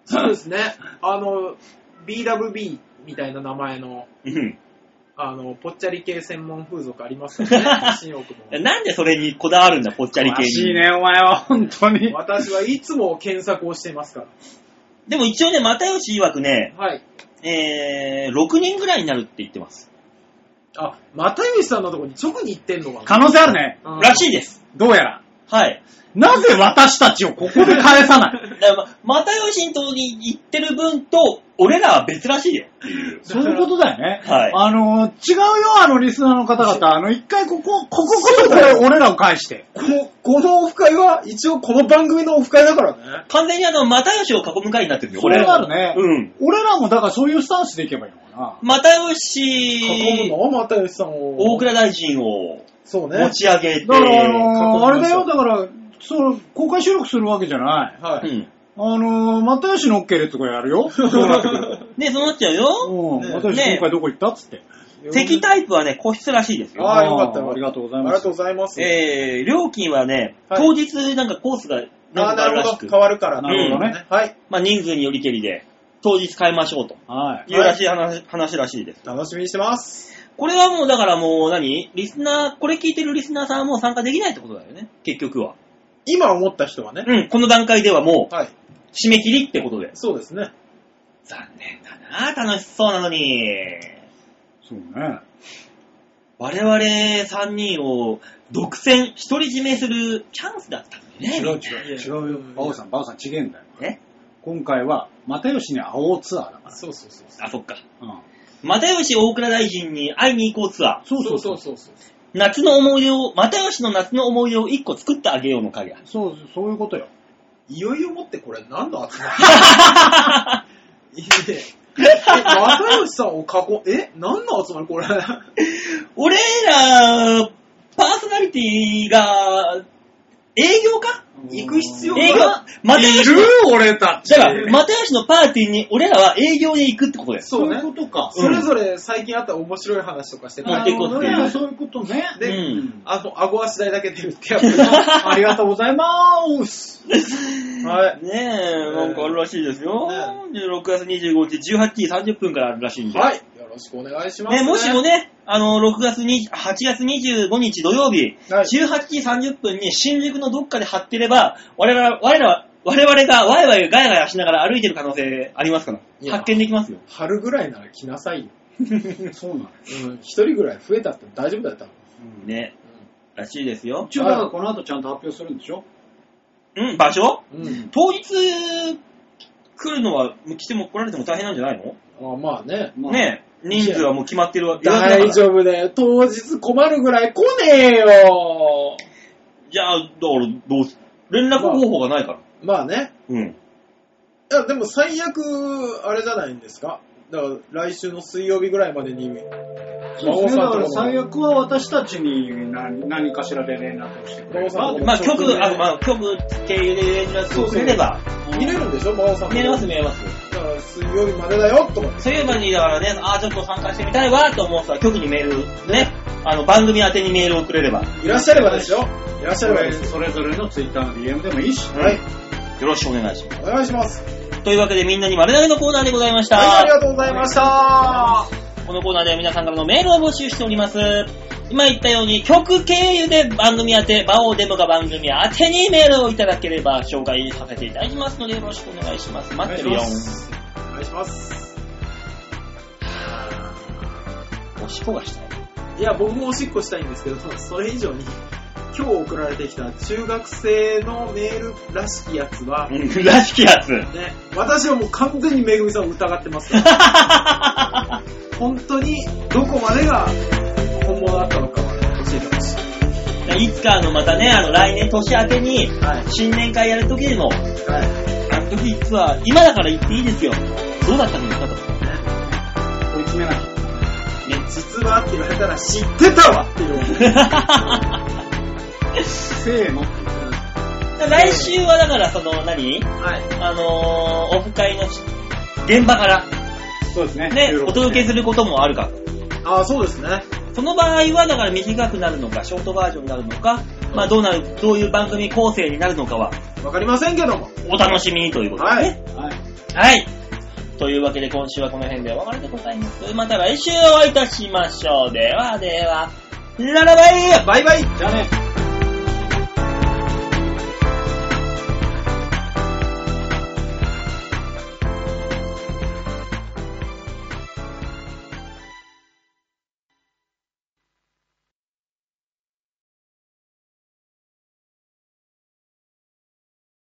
そうですね。あの、BWB みたいな名前の、うんあの、ぽっちゃり系専門風俗ありますからね。新大久保なんでそれにこだわるんだ、ぽっちゃり系に。詳しいね、お前は、本当に。私はいつも検索をしていますかでも一応ね、又吉曰くね、ら。はい。えー、6人ぐらいになるって言ってます。あ、又吉さんのとこに直に行ってんのかな？可能性あるね。うんらしいです。どうやら。はい。なぜ私たちをここで返さない？だから、ま又吉のとこに行ってる分と、俺らは別らしいよっていう。そういうことだよね。はいあの、違うよ、あの、リスナーの方々。あの、一回ここ、こここそこれ、俺らを返して。ここのオフ会は一応この番組のオフ会だからね。完全にあの、又吉を囲む会になってるよ、それ俺。があるね。うん。俺らもだからそういうスタンスでいけばいいのかな。又囲吉、むの？又吉さんを。大倉大臣をそうね。持ち上げて、だから、あの囲みましょうあれだよ、だから、そう、公開収録するわけじゃない。はい。うん。あの、又吉の OK でとかやるよ。そうなってくる。ね、そうなっちゃうよ。うん。ね又吉ね今回どこ行ったっつって。敵タイプはね、個室らしいですよ。ああ、よかったよかった。ありがとうございますありがとうございます。えー、料金はね、はい当日なんかコースがあなんあ、なるほど。かあるらしく、変わるから。なるほどねはい。まあ人数によりけりで、当日変えましょうとはい。いうらしい話,、話らしいです。楽しみにしてます。これはもうだからもう何？リスナー、これ聞いてるリスナーさんはもう参加できないってことだよね。結局は。今思った人はね。うん、この段階ではもうはい。締め切りってことで。そうですね。残念だな楽しそうなのに。そうね。我々3人を独占、独り占めするチャンスだったのにね。違う違う。違うよ。バオさん、バオさん違えんだよ。え今回は、又吉に会おうツアーだから。そうそうそうそう。あ、そっか。うん。又吉大倉大臣に会いに行こうツアー。そうそうそう。そうそう。夏の思い出を、又吉の夏の思い出を1個作ってあげようの会や。そう、そういうことよ。いよいよもってこれ何の集まり？いいね。え、又吉さんを囲ん、え何の集まりこれ？俺ら、パーソナリティが、営業か？行く必要営業が。又吉の、俺ただから、又吉のパーティーに俺らは営業で行くってことです。そうねいうことか。それぞれ最近あった面白い話とかして持っていこうっていうあーそういうことね。で、うんあの、顎足代だけ出るってやつ。ありがとうございます。はい。ねえ、なんかあるらしいですよ。で6月25日18時30分からあるらしいんで。はい。よろしくお願いします、ね、もしもね、あの、6月に、8月25日土曜日、はい18時30分に新宿のどっかで貼ってれば、我々、我々、我々がワイワイガヤガヤしながら歩いてる可能性ありますから発見できますよ。春ぐらいなら来なさいよ。そうなの？うん。一人ぐらい増えたって大丈夫だったの。ね、らしいですよ。一応、だからこの後ちゃんと発表するんでしょ？うん、場所？うん。うん。当日来るのは、来ても来られても大変なんじゃないの？あまあね。まあね人数はもう決まってるわ予約だから大丈夫だよ。当日困るぐらい来ねえよ。じゃあ、だから、どうす、連絡方法がないから。まあね。うん。いや、でも最悪、あれじゃないんですか？だから来週の水曜日ぐらいまでに、そうですね。だから最悪は私たちに何何かしらで連絡をしてくれれば馬王さんとこまあ、直局、ねあ、まあ、局経由で連絡をくれれば、見れるんでしょ、馬王さんも見れます、見れます。だから水曜日までだよ、とか。そういう場に、だからね、ああ、ちょっと参加してみたいわと思う人は、局にメール、ね、あの、番組宛てにメールをくれれば、よいらっしゃればですよ。いらっしゃればです。それぞれのツイッターの DM でもいいし。はい。ろしくお願いします。お願いします。というわけで、みんなに丸投げのコーナーでございました。はい、ありがとうございました。このコーナーでは皆さんからのメールを募集しております。今言ったように曲経由で番組宛て、場をデモが番組宛てにメールをいただければ紹介させていただきますのでよろしくお願いします。待ってるよ。お願いします。おしっこがしたい。いや、僕もおしっこしたいんですけど、それ以上に今日送られてきた中学生のメールらしきやつは、らしきやつ。私はもう完全にめぐみさんを疑ってますから、本当にどこまでが本物だったのかは教えてほしい。いつかあの、またね、あの、来年年明けに、はい。新年会やるときでも、はい。あの時実は、今だから言っていいですよ。どうだったんですかと。ね、追い詰めなきゃ。実はって言われたら知ってたわっていう。せーの。来週はだから、その、何？はい。あのー、オフ会の現場から、そうですね。ね、お届けすることもあるか。ああ、そうですね。その場合は、だから短くなるのか、ショートバージョンになるのか、まあどうなる、どういう番組構成になるのかは、わかりませんけども。お楽しみにということですね。はい。はい。というわけで今週はこの辺でお別れでございます。また来週お会いいたしましょう。ではでは、ララバイバイバイじゃあね。